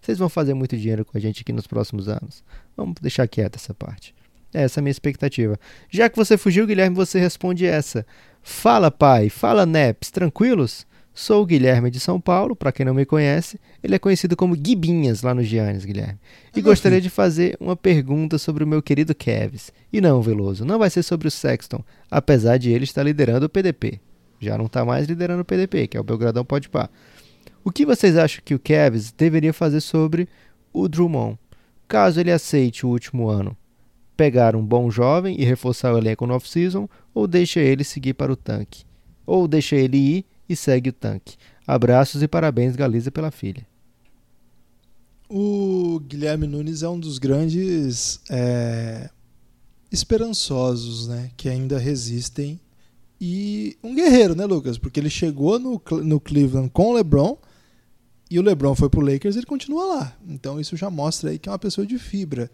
Vocês vão fazer muito dinheiro com a gente aqui nos próximos anos. Vamos deixar quieta essa parte. Essa é a minha expectativa. Já que você fugiu, Guilherme, você responde essa. Fala, pai. Fala, Neps. Tranquilos? Sou o Guilherme de São Paulo, para quem não me conhece. Ele é conhecido como Guibinhas lá no Giannis, Guilherme. E É meu gostaria de fazer uma pergunta sobre o meu querido Kevs. E não, Veloso, não vai ser sobre o Sexton, apesar de ele estar liderando o PDP. Já não está mais liderando o PDP, que é o Belgradão Pode Pá. O que vocês acham que o Kevs deveria fazer sobre o Drummond? Caso ele aceite o último ano, pegar um bom jovem e reforçar o elenco no off-season, ou deixa ele seguir para o tanque? Ou deixa ele ir e segue o tanque? Abraços e parabéns, Galiza, pela filha. O Guilherme Nunes é um dos grandes é, esperançosos, né? Que ainda resistem. E um guerreiro, né, Lucas? Porque ele chegou no, no Cleveland com o LeBron e o LeBron foi pro Lakers ele continua lá. Então isso já mostra aí que é uma pessoa de fibra.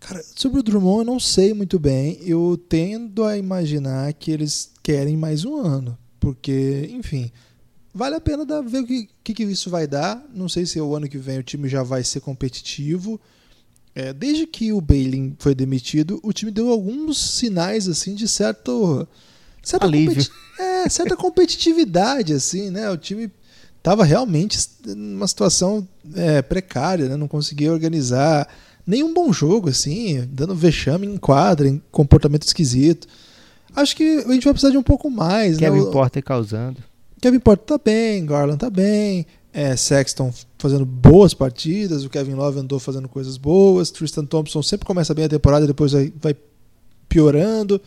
Cara, sobre o Drummond eu não sei muito bem. Eu tendo a imaginar que eles querem mais um ano. Porque, enfim, vale a pena dar, ver o que, que, que, isso vai dar. Não sei se o ano que vem o time já vai ser competitivo. É, desde que o Bailey foi demitido, o time deu alguns sinais assim de certo certa, competi é, certa competitividade assim, né? O time estava realmente numa situação é, precária, né? não conseguia organizar nenhum bom jogo, assim, dando vexame em quadra, em comportamento esquisito. Acho que a gente vai precisar de um pouco mais. Kevin né? Porter causando. Kevin Porter tá bem, Garland tá bem, é, Sexton fazendo boas partidas, o Kevin Love andou fazendo coisas boas, Tristan Thompson sempre começa bem a temporada, depois vai, vai piorando.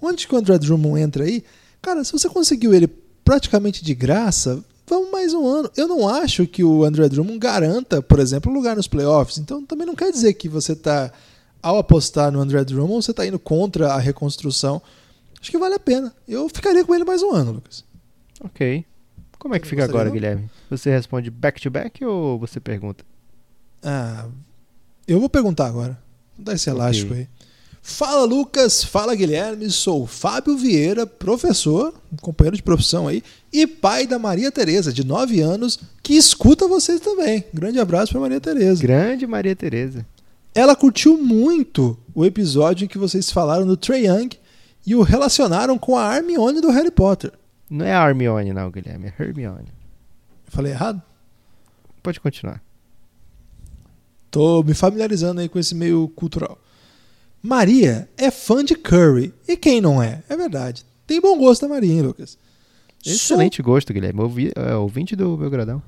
Onde que o André Drummond entra aí? Cara, se você conseguiu ele praticamente de graça, vamos mais um ano. Eu não acho que o André Drummond garanta, por exemplo, lugar nos playoffs. Então também não quer dizer que você está, ao apostar no André Drummond, você está indo contra a reconstrução. Acho que vale a pena. Eu ficaria com ele mais um ano, Lucas. Ok. Como é que fica agora, não? Guilherme? Você responde back-to-back -back ou você pergunta? Ah, eu vou perguntar agora. Vou dar esse elástico okay. aí. Fala Lucas, fala Guilherme, sou Fábio Vieira, professor, companheiro de profissão aí, e pai da Maria Tereza, de 9 anos, que escuta vocês também. Grande abraço para Maria Tereza. Grande Maria Tereza. Ela curtiu muito o episódio em que vocês falaram do Trae Young e o relacionaram com a Hermione do Harry Potter. Não é a Hermione não, Guilherme, é Hermione. falei errado? Pode continuar. Tô me familiarizando aí com esse meio cultural. Maria é fã de Curry. E quem não é? É verdade. Tem bom gosto a Maria, hein, Lucas? Excelente gosto, Guilherme. Ouvi, é, ouvinte do Belgradão.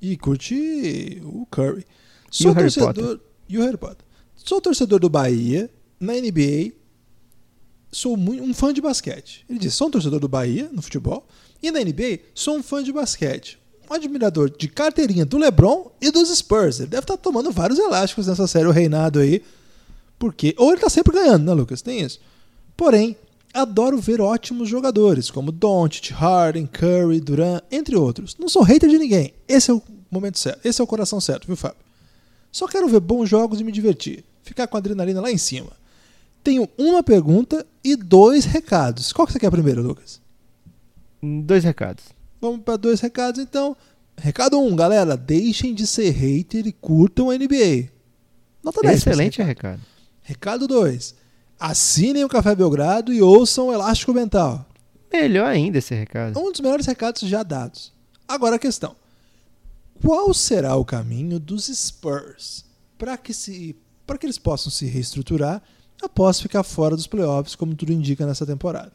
E curte o Curry. Sou e o torcedor... Harry Potter. E o Harry Potter. Sou torcedor do Bahia. Na NBA, sou um fã de basquete. Ele diz: sou um torcedor do Bahia, no futebol. E na NBA, sou um fã de basquete. Um admirador de carteirinha do LeBron e dos Spurs. Ele deve estar tomando vários elásticos nessa série, o reinado aí porque, ou ele tá sempre ganhando, né, Lucas? Tem isso. Porém, adoro ver ótimos jogadores, como Doncic, Harden, Curry, Durant, entre outros. Não sou hater de ninguém. Esse é o momento certo. Esse é o coração certo, viu, Fábio? Só quero ver bons jogos e me divertir. Ficar com a adrenalina lá em cima. Tenho uma pergunta e dois recados. Qual que você quer primeiro, Lucas? Dois recados. Vamos para dois recados, então. Recado 1, um, galera. Deixem de ser hater e curtam a NBA. Nota 10. Excelente recado. Recado 2. Assinem o Café Belgrado e ouçam o Elástico Mental. Melhor ainda esse recado. Um dos melhores recados já dados. Agora a questão. Qual será o caminho dos Spurs para que, se, que eles possam se reestruturar após ficar fora dos playoffs, como tudo indica nessa temporada?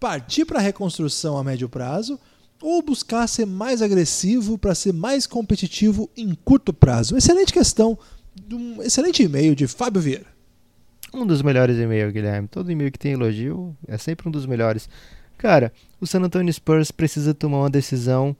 Partir para a reconstrução a médio prazo ou buscar ser mais agressivo para ser mais competitivo em curto prazo? Excelente questão, um excelente e-mail de Fábio Vieira. Um dos melhores e-mails, Guilherme. Todo e-mail que tem elogio é sempre um dos melhores. Cara, o San Antonio Spurs precisa tomar uma decisão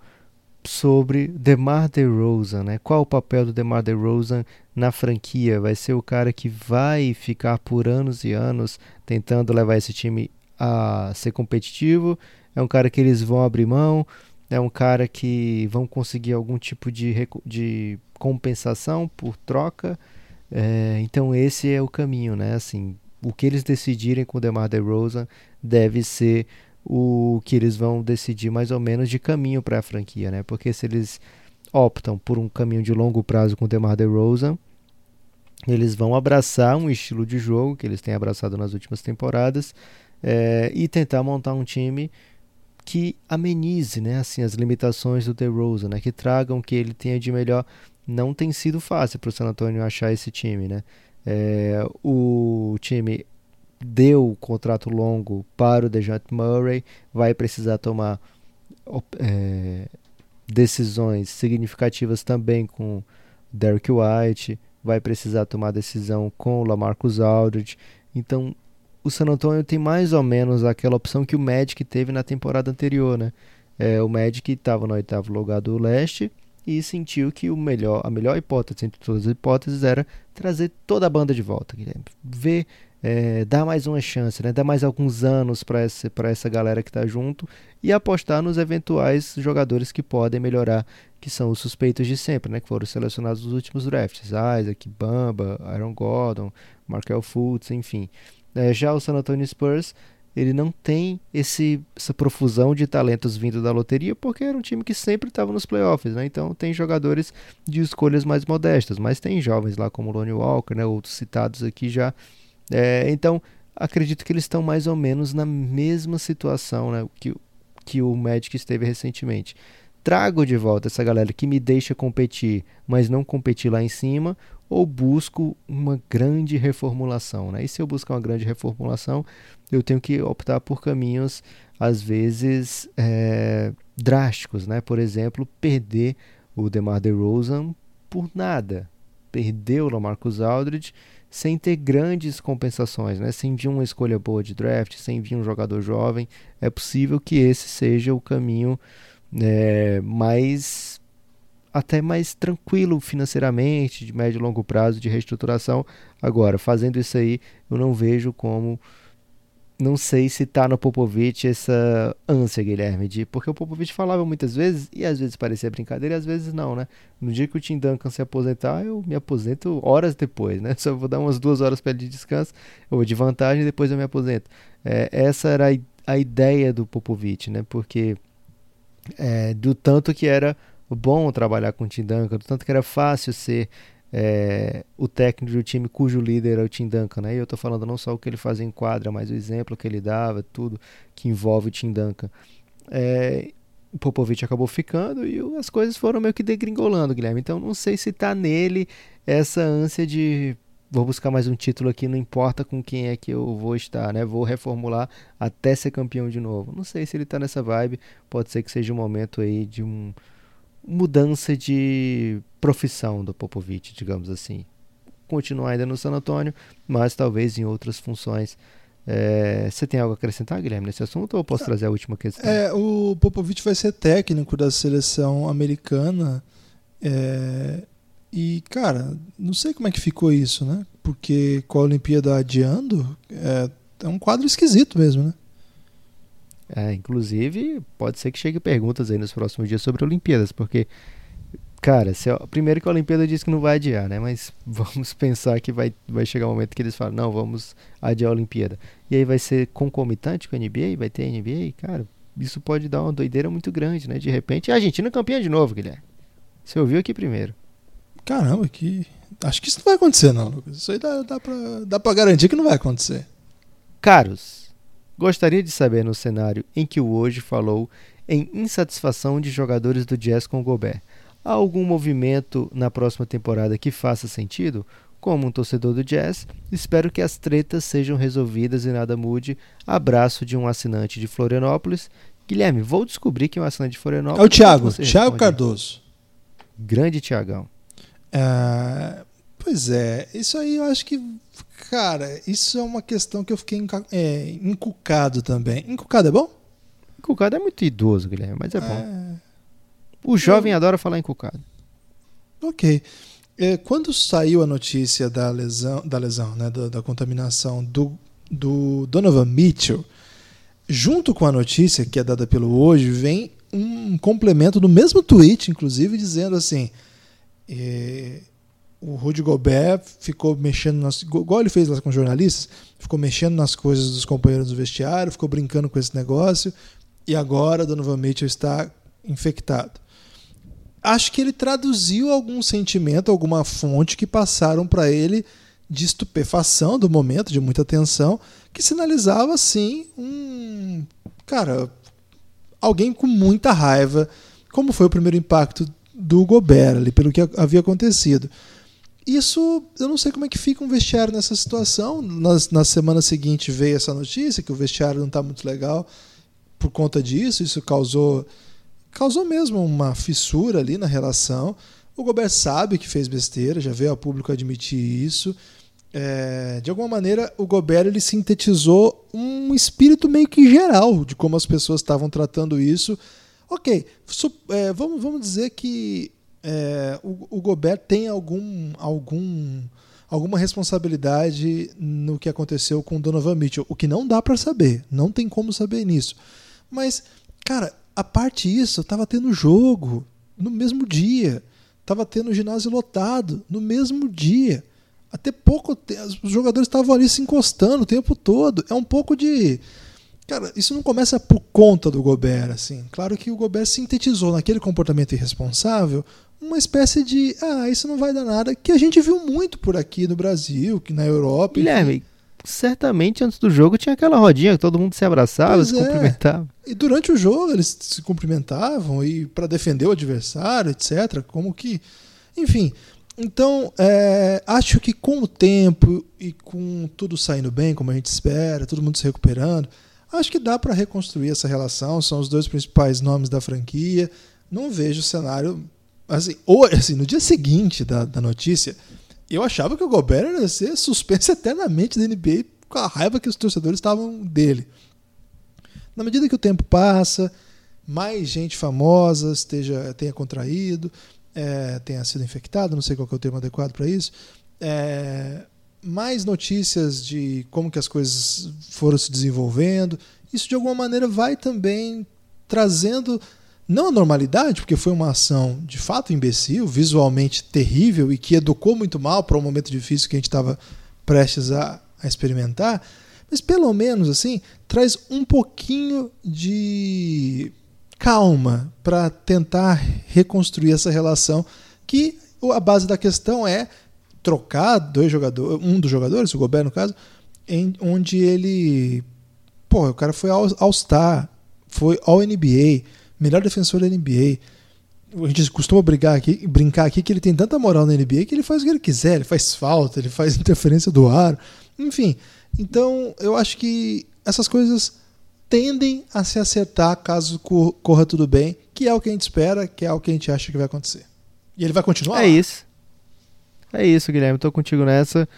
sobre DeMar DeRozan, né? Qual o papel do DeMar DeRozan na franquia? Vai ser o cara que vai ficar por anos e anos tentando levar esse time a ser competitivo? É um cara que eles vão abrir mão? É um cara que vão conseguir algum tipo de, de compensação por troca? É, então esse é o caminho, né? Assim, o que eles decidirem com o DeMar DeRozan deve ser o que eles vão decidir mais ou menos de caminho para a franquia, né? Porque se eles optam por um caminho de longo prazo com o DeMar DeRozan, eles vão abraçar um estilo de jogo que eles têm abraçado nas últimas temporadas é, e tentar montar um time que amenize, né, assim, as limitações do DeRozan, né, que tragam o que ele tenha de melhor não tem sido fácil para o San Antonio achar esse time, né? É, o time deu o contrato longo para o DeJounte Murray, vai precisar tomar é, decisões significativas também com Derek White, vai precisar tomar decisão com o Lamarcus Aldridge. Então, o San Antonio tem mais ou menos aquela opção que o Magic teve na temporada anterior, né? É, o Magic estava no oitavo lugar do leste, e sentiu que o melhor, a melhor hipótese entre todas as hipóteses era trazer toda a banda de volta. Ver é, dar mais uma chance, né? dar mais alguns anos para essa, essa galera que está junto e apostar nos eventuais jogadores que podem melhorar, que são os suspeitos de sempre, né? que foram selecionados nos últimos drafts: Isaac, Bamba, Aaron Gordon, Markel Fultz, enfim. É, já o San Antonio Spurs ele não tem esse, essa profusão de talentos vindo da loteria, porque era um time que sempre estava nos playoffs, né? Então tem jogadores de escolhas mais modestas, mas tem jovens lá como Lonnie Walker, né? Outros citados aqui já é, então, acredito que eles estão mais ou menos na mesma situação né, que, que o Magic esteve recentemente. Trago de volta essa galera que me deixa competir, mas não competir lá em cima, ou busco uma grande reformulação. Né? E se eu buscar uma grande reformulação, eu tenho que optar por caminhos, às vezes, é, drásticos. Né? Por exemplo, perder o DeMar DeRozan por nada. Perder o Lamarcus Aldridge sem ter grandes compensações, né? sem vir uma escolha boa de draft, sem vir um jogador jovem, é possível que esse seja o caminho é, mais até mais tranquilo financeiramente, de médio e longo prazo, de reestruturação. Agora, fazendo isso aí, eu não vejo como não sei se tá no Popovich essa ânsia, Guilherme, de porque o Popovich falava muitas vezes e às vezes parecia brincadeira e às vezes não, né? No dia que o Tim Duncan se aposentar, eu me aposento horas depois, né? Só vou dar umas duas horas para ele de descanso, ou de vantagem, e depois eu me aposento. É, essa era a, a, ideia do Popovich, né? Porque é, do tanto que era bom trabalhar com o Tim Duncan, tanto que era fácil ser é, o técnico do time cujo líder é o Tim Duncan, né? E eu estou falando não só o que ele faz em quadra, mas o exemplo que ele dava, tudo que envolve o Tim Duncan. É, o Popovich acabou ficando e as coisas foram meio que degringolando, Guilherme. Então não sei se está nele essa ânsia de vou buscar mais um título aqui, não importa com quem é que eu vou estar, né? Vou reformular até ser campeão de novo. Não sei se ele está nessa vibe. Pode ser que seja um momento aí de um mudança de profissão do Popovich, digamos assim. Continuar ainda no San Antonio, mas talvez em outras funções. É, você tem algo a acrescentar, Guilherme, nesse assunto ou eu posso trazer a última questão? É, o Popovich vai ser técnico da seleção americana. É, e, cara, não sei como é que ficou isso, né? Porque com a Olimpíada adiando, é, é um quadro esquisito mesmo, né? É, inclusive, pode ser que chegue perguntas aí nos próximos dias sobre Olimpíadas, porque, cara, se, primeiro que a Olimpíada diz que não vai adiar, né? Mas vamos pensar que vai, vai chegar um momento que eles falam, não, vamos adiar a Olimpíada. E aí vai ser concomitante com a NBA? Vai ter a NBA? Cara, isso pode dar uma doideira muito grande, né? De repente, a Argentina é campeã de novo, Guilherme. Você ouviu aqui primeiro. Caramba, que. Acho que isso não vai acontecer, não, Lucas. Isso aí dá, dá, pra, dá pra garantir que não vai acontecer. Caros, Gostaria de saber no cenário em que o hoje falou em insatisfação de jogadores do Jazz com Gobert. Há algum movimento na próxima temporada que faça sentido? Como um torcedor do Jazz, espero que as tretas sejam resolvidas e nada mude. Abraço de um assinante de Florianópolis. Guilherme, vou descobrir que é um assinante de Florianópolis. É o Thiago, Thiago Cardoso. Grande Tiagão. É, pois é, isso aí eu acho que Cara, isso é uma questão que eu fiquei é, encucado também. Encucado é bom? Encucado é muito idoso, Guilherme, mas é, é... bom. O jovem eu... adora falar encucado. Ok. É, quando saiu a notícia da lesão, da lesão, né, da, da contaminação do, do Donovan Mitchell, junto com a notícia que é dada pelo hoje, vem um complemento no mesmo tweet, inclusive, dizendo assim: é, o Rudy Gobert ficou mexendo nas. Igual ele fez lá com jornalistas, ficou mexendo nas coisas dos companheiros do vestiário, ficou brincando com esse negócio, e agora Donovan Mitchell está infectado. Acho que ele traduziu algum sentimento, alguma fonte que passaram para ele de estupefação do momento, de muita tensão, que sinalizava sim um. Cara, alguém com muita raiva, como foi o primeiro impacto do Gobert ali, pelo que havia acontecido. Isso, eu não sei como é que fica um vestiário nessa situação. Nas, na semana seguinte veio essa notícia que o vestiário não está muito legal por conta disso. Isso causou, causou mesmo uma fissura ali na relação. O Gobert sabe que fez besteira, já veio ao público admitir isso. É, de alguma maneira, o Gobert ele sintetizou um espírito meio que geral de como as pessoas estavam tratando isso. Ok, é, vamos, vamos dizer que é, o, o Gobert tem algum, algum, alguma responsabilidade no que aconteceu com Donovan Mitchell, o que não dá para saber, não tem como saber nisso. Mas, cara, a parte isso, tava tendo jogo no mesmo dia, tava tendo ginásio lotado no mesmo dia. Até pouco tempo, os jogadores estavam ali se encostando o tempo todo. É um pouco de Cara, isso não começa por conta do Gobert, assim. Claro que o Gobert sintetizou naquele comportamento irresponsável uma espécie de, ah, isso não vai dar nada, que a gente viu muito por aqui no Brasil, que na Europa. Guilherme, certamente antes do jogo tinha aquela rodinha que todo mundo se abraçava, pois se é. cumprimentava. E durante o jogo eles se cumprimentavam e para defender o adversário, etc. Como que, enfim. Então, é, acho que com o tempo e com tudo saindo bem, como a gente espera, todo mundo se recuperando, Acho que dá para reconstruir essa relação, são os dois principais nomes da franquia. Não vejo o cenário. Assim, ou, assim, no dia seguinte da, da notícia, eu achava que o Gobert ia ser suspenso eternamente da NBA com a raiva que os torcedores estavam dele. Na medida que o tempo passa, mais gente famosa esteja, tenha contraído, é, tenha sido infectado, não sei qual é o termo adequado para isso, é, mais notícias de como que as coisas foram se desenvolvendo. Isso de alguma maneira vai também trazendo não a normalidade, porque foi uma ação de fato imbecil, visualmente terrível e que educou muito mal para um momento difícil que a gente estava prestes a, a, experimentar, mas pelo menos assim traz um pouquinho de calma para tentar reconstruir essa relação que a base da questão é trocar dois jogadores, um dos jogadores, o Gobert no caso, em, onde ele. Pô, o cara foi All-Star, foi All-NBA, melhor defensor da NBA. A gente costuma brigar aqui, brincar aqui que ele tem tanta moral na NBA que ele faz o que ele quiser, ele faz falta, ele faz interferência do ar, enfim. Então, eu acho que essas coisas tendem a se acertar caso corra tudo bem, que é o que a gente espera, que é o que a gente acha que vai acontecer. E ele vai continuar? É isso. É isso, Guilherme. Estou contigo nessa.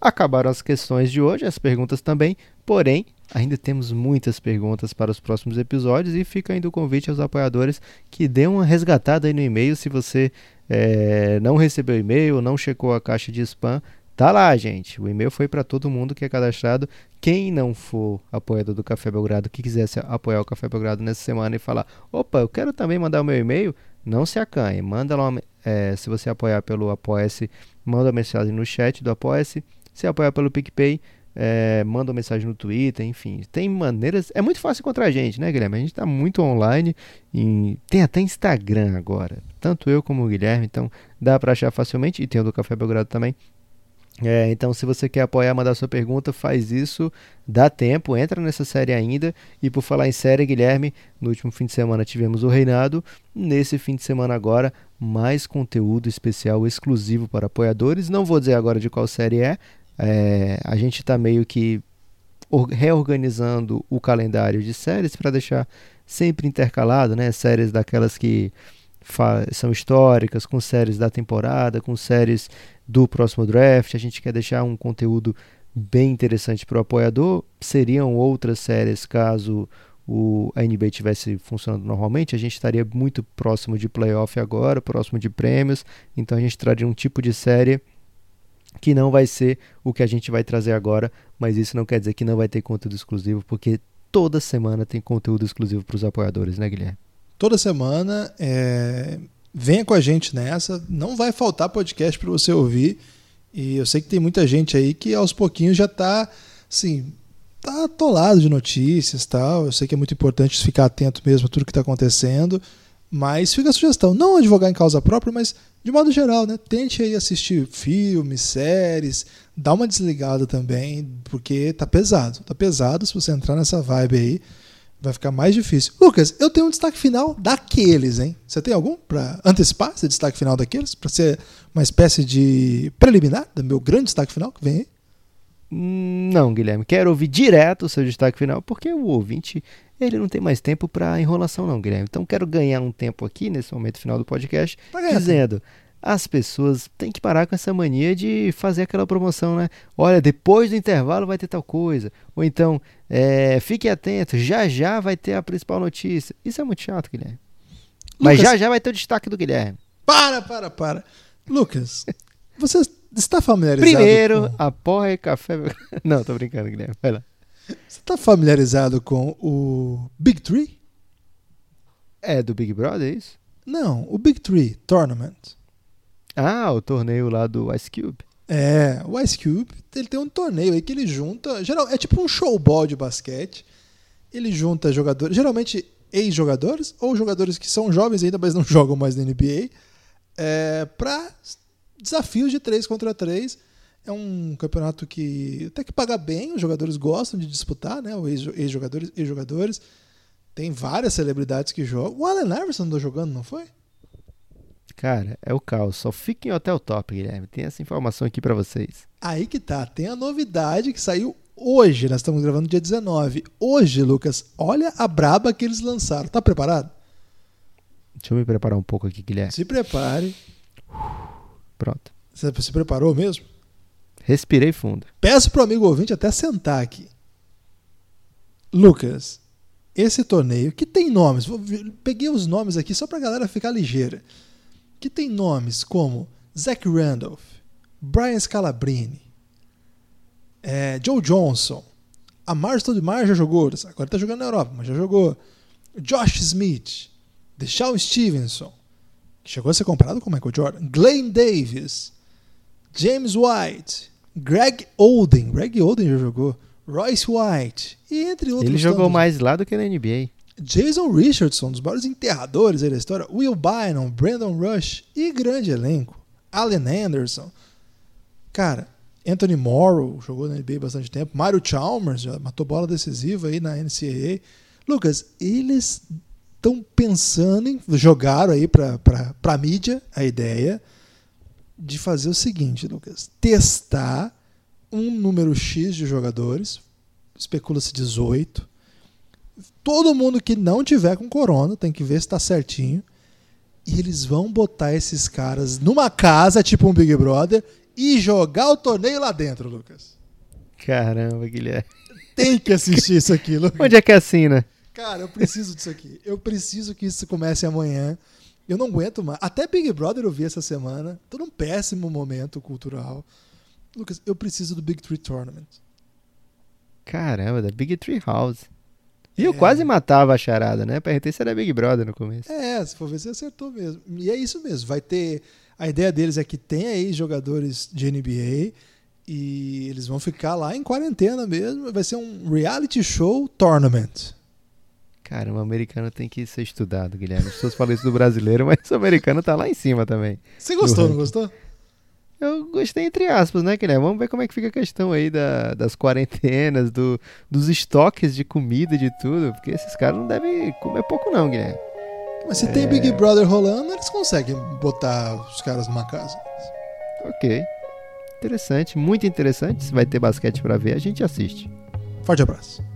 Acabaram as questões de hoje, as perguntas também. Porém, ainda temos muitas perguntas para os próximos episódios e fica ainda o convite aos apoiadores que dêem uma resgatada aí no e-mail. Se você é, não recebeu e-mail, não checou a caixa de spam, tá lá, gente. O e-mail foi para todo mundo que é cadastrado. Quem não for apoiador do Café Belgrado, que quisesse apoiar o Café Belgrado nessa semana e falar: opa, eu quero também mandar o meu e-mail, não se acanhe. Manda lá, é, se você apoiar pelo Apoia-se manda uma mensagem no chat do Apoia-se. Se apoiar pelo PicPay, é, manda uma mensagem no Twitter, enfim. Tem maneiras. É muito fácil encontrar a gente, né, Guilherme? A gente está muito online. E tem até Instagram agora. Tanto eu como o Guilherme. Então dá para achar facilmente. E tem o do Café Belgrado também. É, então, se você quer apoiar, mandar sua pergunta, faz isso, dá tempo, entra nessa série ainda. E por falar em série, Guilherme, no último fim de semana tivemos o Reinado. Nesse fim de semana agora, mais conteúdo especial exclusivo para apoiadores. Não vou dizer agora de qual série é. É a gente está meio que reorganizando o calendário de séries para deixar sempre intercalado, né? Séries daquelas que são históricas, com séries da temporada, com séries do próximo draft. A gente quer deixar um conteúdo bem interessante para o apoiador. Seriam outras séries caso o, a NBA tivesse funcionando normalmente, a gente estaria muito próximo de playoff agora, próximo de prêmios. Então a gente traria um tipo de série que não vai ser o que a gente vai trazer agora, mas isso não quer dizer que não vai ter conteúdo exclusivo, porque toda semana tem conteúdo exclusivo para os apoiadores, né, Guilherme? Toda semana. É... Venha com a gente nessa. Não vai faltar podcast para você ouvir. E eu sei que tem muita gente aí que aos pouquinhos já está assim, tá atolado de notícias tal. Eu sei que é muito importante ficar atento mesmo a tudo que está acontecendo. Mas fica a sugestão, não advogar em causa própria, mas de modo geral, né? Tente aí assistir filmes, séries, dá uma desligada também, porque tá pesado. Tá pesado se você entrar nessa vibe aí, vai ficar mais difícil. Lucas, eu tenho um destaque final daqueles, hein? Você tem algum para antecipar esse destaque final daqueles? Para ser uma espécie de preliminar do meu grande destaque final que vem aí? Não, Guilherme, quero ouvir direto o seu destaque final, porque o ouvinte ele não tem mais tempo para enrolação, não, Guilherme. Então quero ganhar um tempo aqui nesse momento final do podcast, dizendo as pessoas têm que parar com essa mania de fazer aquela promoção, né? Olha, depois do intervalo vai ter tal coisa. Ou então, é, fique atento, já já vai ter a principal notícia. Isso é muito chato, Guilherme. Lucas, Mas já já vai ter o destaque do Guilherme. Para, para, para. Lucas, você está familiarizado Primeiro, com... apoie café. Não, tô brincando, Guilherme. Vai lá. Você está familiarizado com o Big Tree? É do Big Brother, é isso? Não, o Big Tree Tournament. Ah, o torneio lá do Ice Cube. É, o Ice Cube, ele tem um torneio aí que ele junta, geral, é tipo um showball de basquete. Ele junta jogadores, geralmente ex-jogadores ou jogadores que são jovens ainda, mas não jogam mais na NBA, é, para desafios de 3 contra 3. É um campeonato que até que paga bem, os jogadores gostam de disputar, né? Os ex-jogadores e jogadores. Tem várias celebridades que jogam. O Allen Iverson andou jogando, não foi? Cara, é o caos. Só fica em hotel top, Guilherme. Tem essa informação aqui para vocês. Aí que tá. Tem a novidade que saiu hoje. Nós estamos gravando dia 19. Hoje, Lucas, olha a braba que eles lançaram. Tá preparado? Deixa eu me preparar um pouco aqui, Guilherme. Se prepare. Pronto. Você se preparou mesmo? Respirei fundo. Peço pro amigo ouvinte até sentar aqui. Lucas, esse torneio que tem nomes, peguei os nomes aqui só pra galera ficar ligeira. Que tem nomes como Zach Randolph, Brian Scalabrini, é, Joe Johnson, a Marston de Mar já jogou, agora tá jogando na Europa, mas já jogou. Josh Smith, Deshaun Stevenson, que chegou a ser comparado com Michael Jordan, Glenn Davis, James White, Greg Oden, Greg Oden já jogou, Royce White, e entre outros. Ele jogou mais lá do que na NBA. Jason Richardson, dos maiores enterradores da história, Will Bynum, Brandon Rush e grande elenco. Allen Anderson. Cara, Anthony Morrow jogou na NBA bastante tempo. Mario Chalmers já matou bola decisiva aí na NCAA. Lucas, eles estão pensando em. Jogaram aí para a mídia a ideia de fazer o seguinte, Lucas: testar um número X de jogadores, especula-se 18. Todo mundo que não tiver com corona tem que ver se está certinho. E eles vão botar esses caras numa casa, tipo um Big Brother, e jogar o torneio lá dentro, Lucas. Caramba, Guilherme. Tem que assistir isso aqui, Lucas. Onde é que assina? Cara, eu preciso disso aqui. Eu preciso que isso comece amanhã. Eu não aguento mais. Até Big Brother eu vi essa semana. Tô num péssimo momento cultural. Lucas, eu preciso do Big Tree Tournament. Caramba, da Big Tree House. E é. eu quase matava a charada, né? Perguntei se era Big Brother no começo. É, se for ver, você acertou mesmo. E é isso mesmo. Vai ter. A ideia deles é que tenha aí jogadores de NBA e eles vão ficar lá em quarentena mesmo. Vai ser um reality show tournament. Cara, o americano tem que ser estudado, Guilherme. As pessoas falam isso do brasileiro, mas o americano tá lá em cima também. Você gostou, não gostou? Eu gostei entre aspas, né, Guilherme? Vamos ver como é que fica a questão aí da, das quarentenas, do, dos estoques de comida, de tudo, porque esses caras não devem comer pouco não, Guilherme. Mas se é... tem Big Brother rolando, eles conseguem botar os caras numa casa. Ok. Interessante, muito interessante. Se vai ter basquete para ver, a gente assiste. Forte abraço.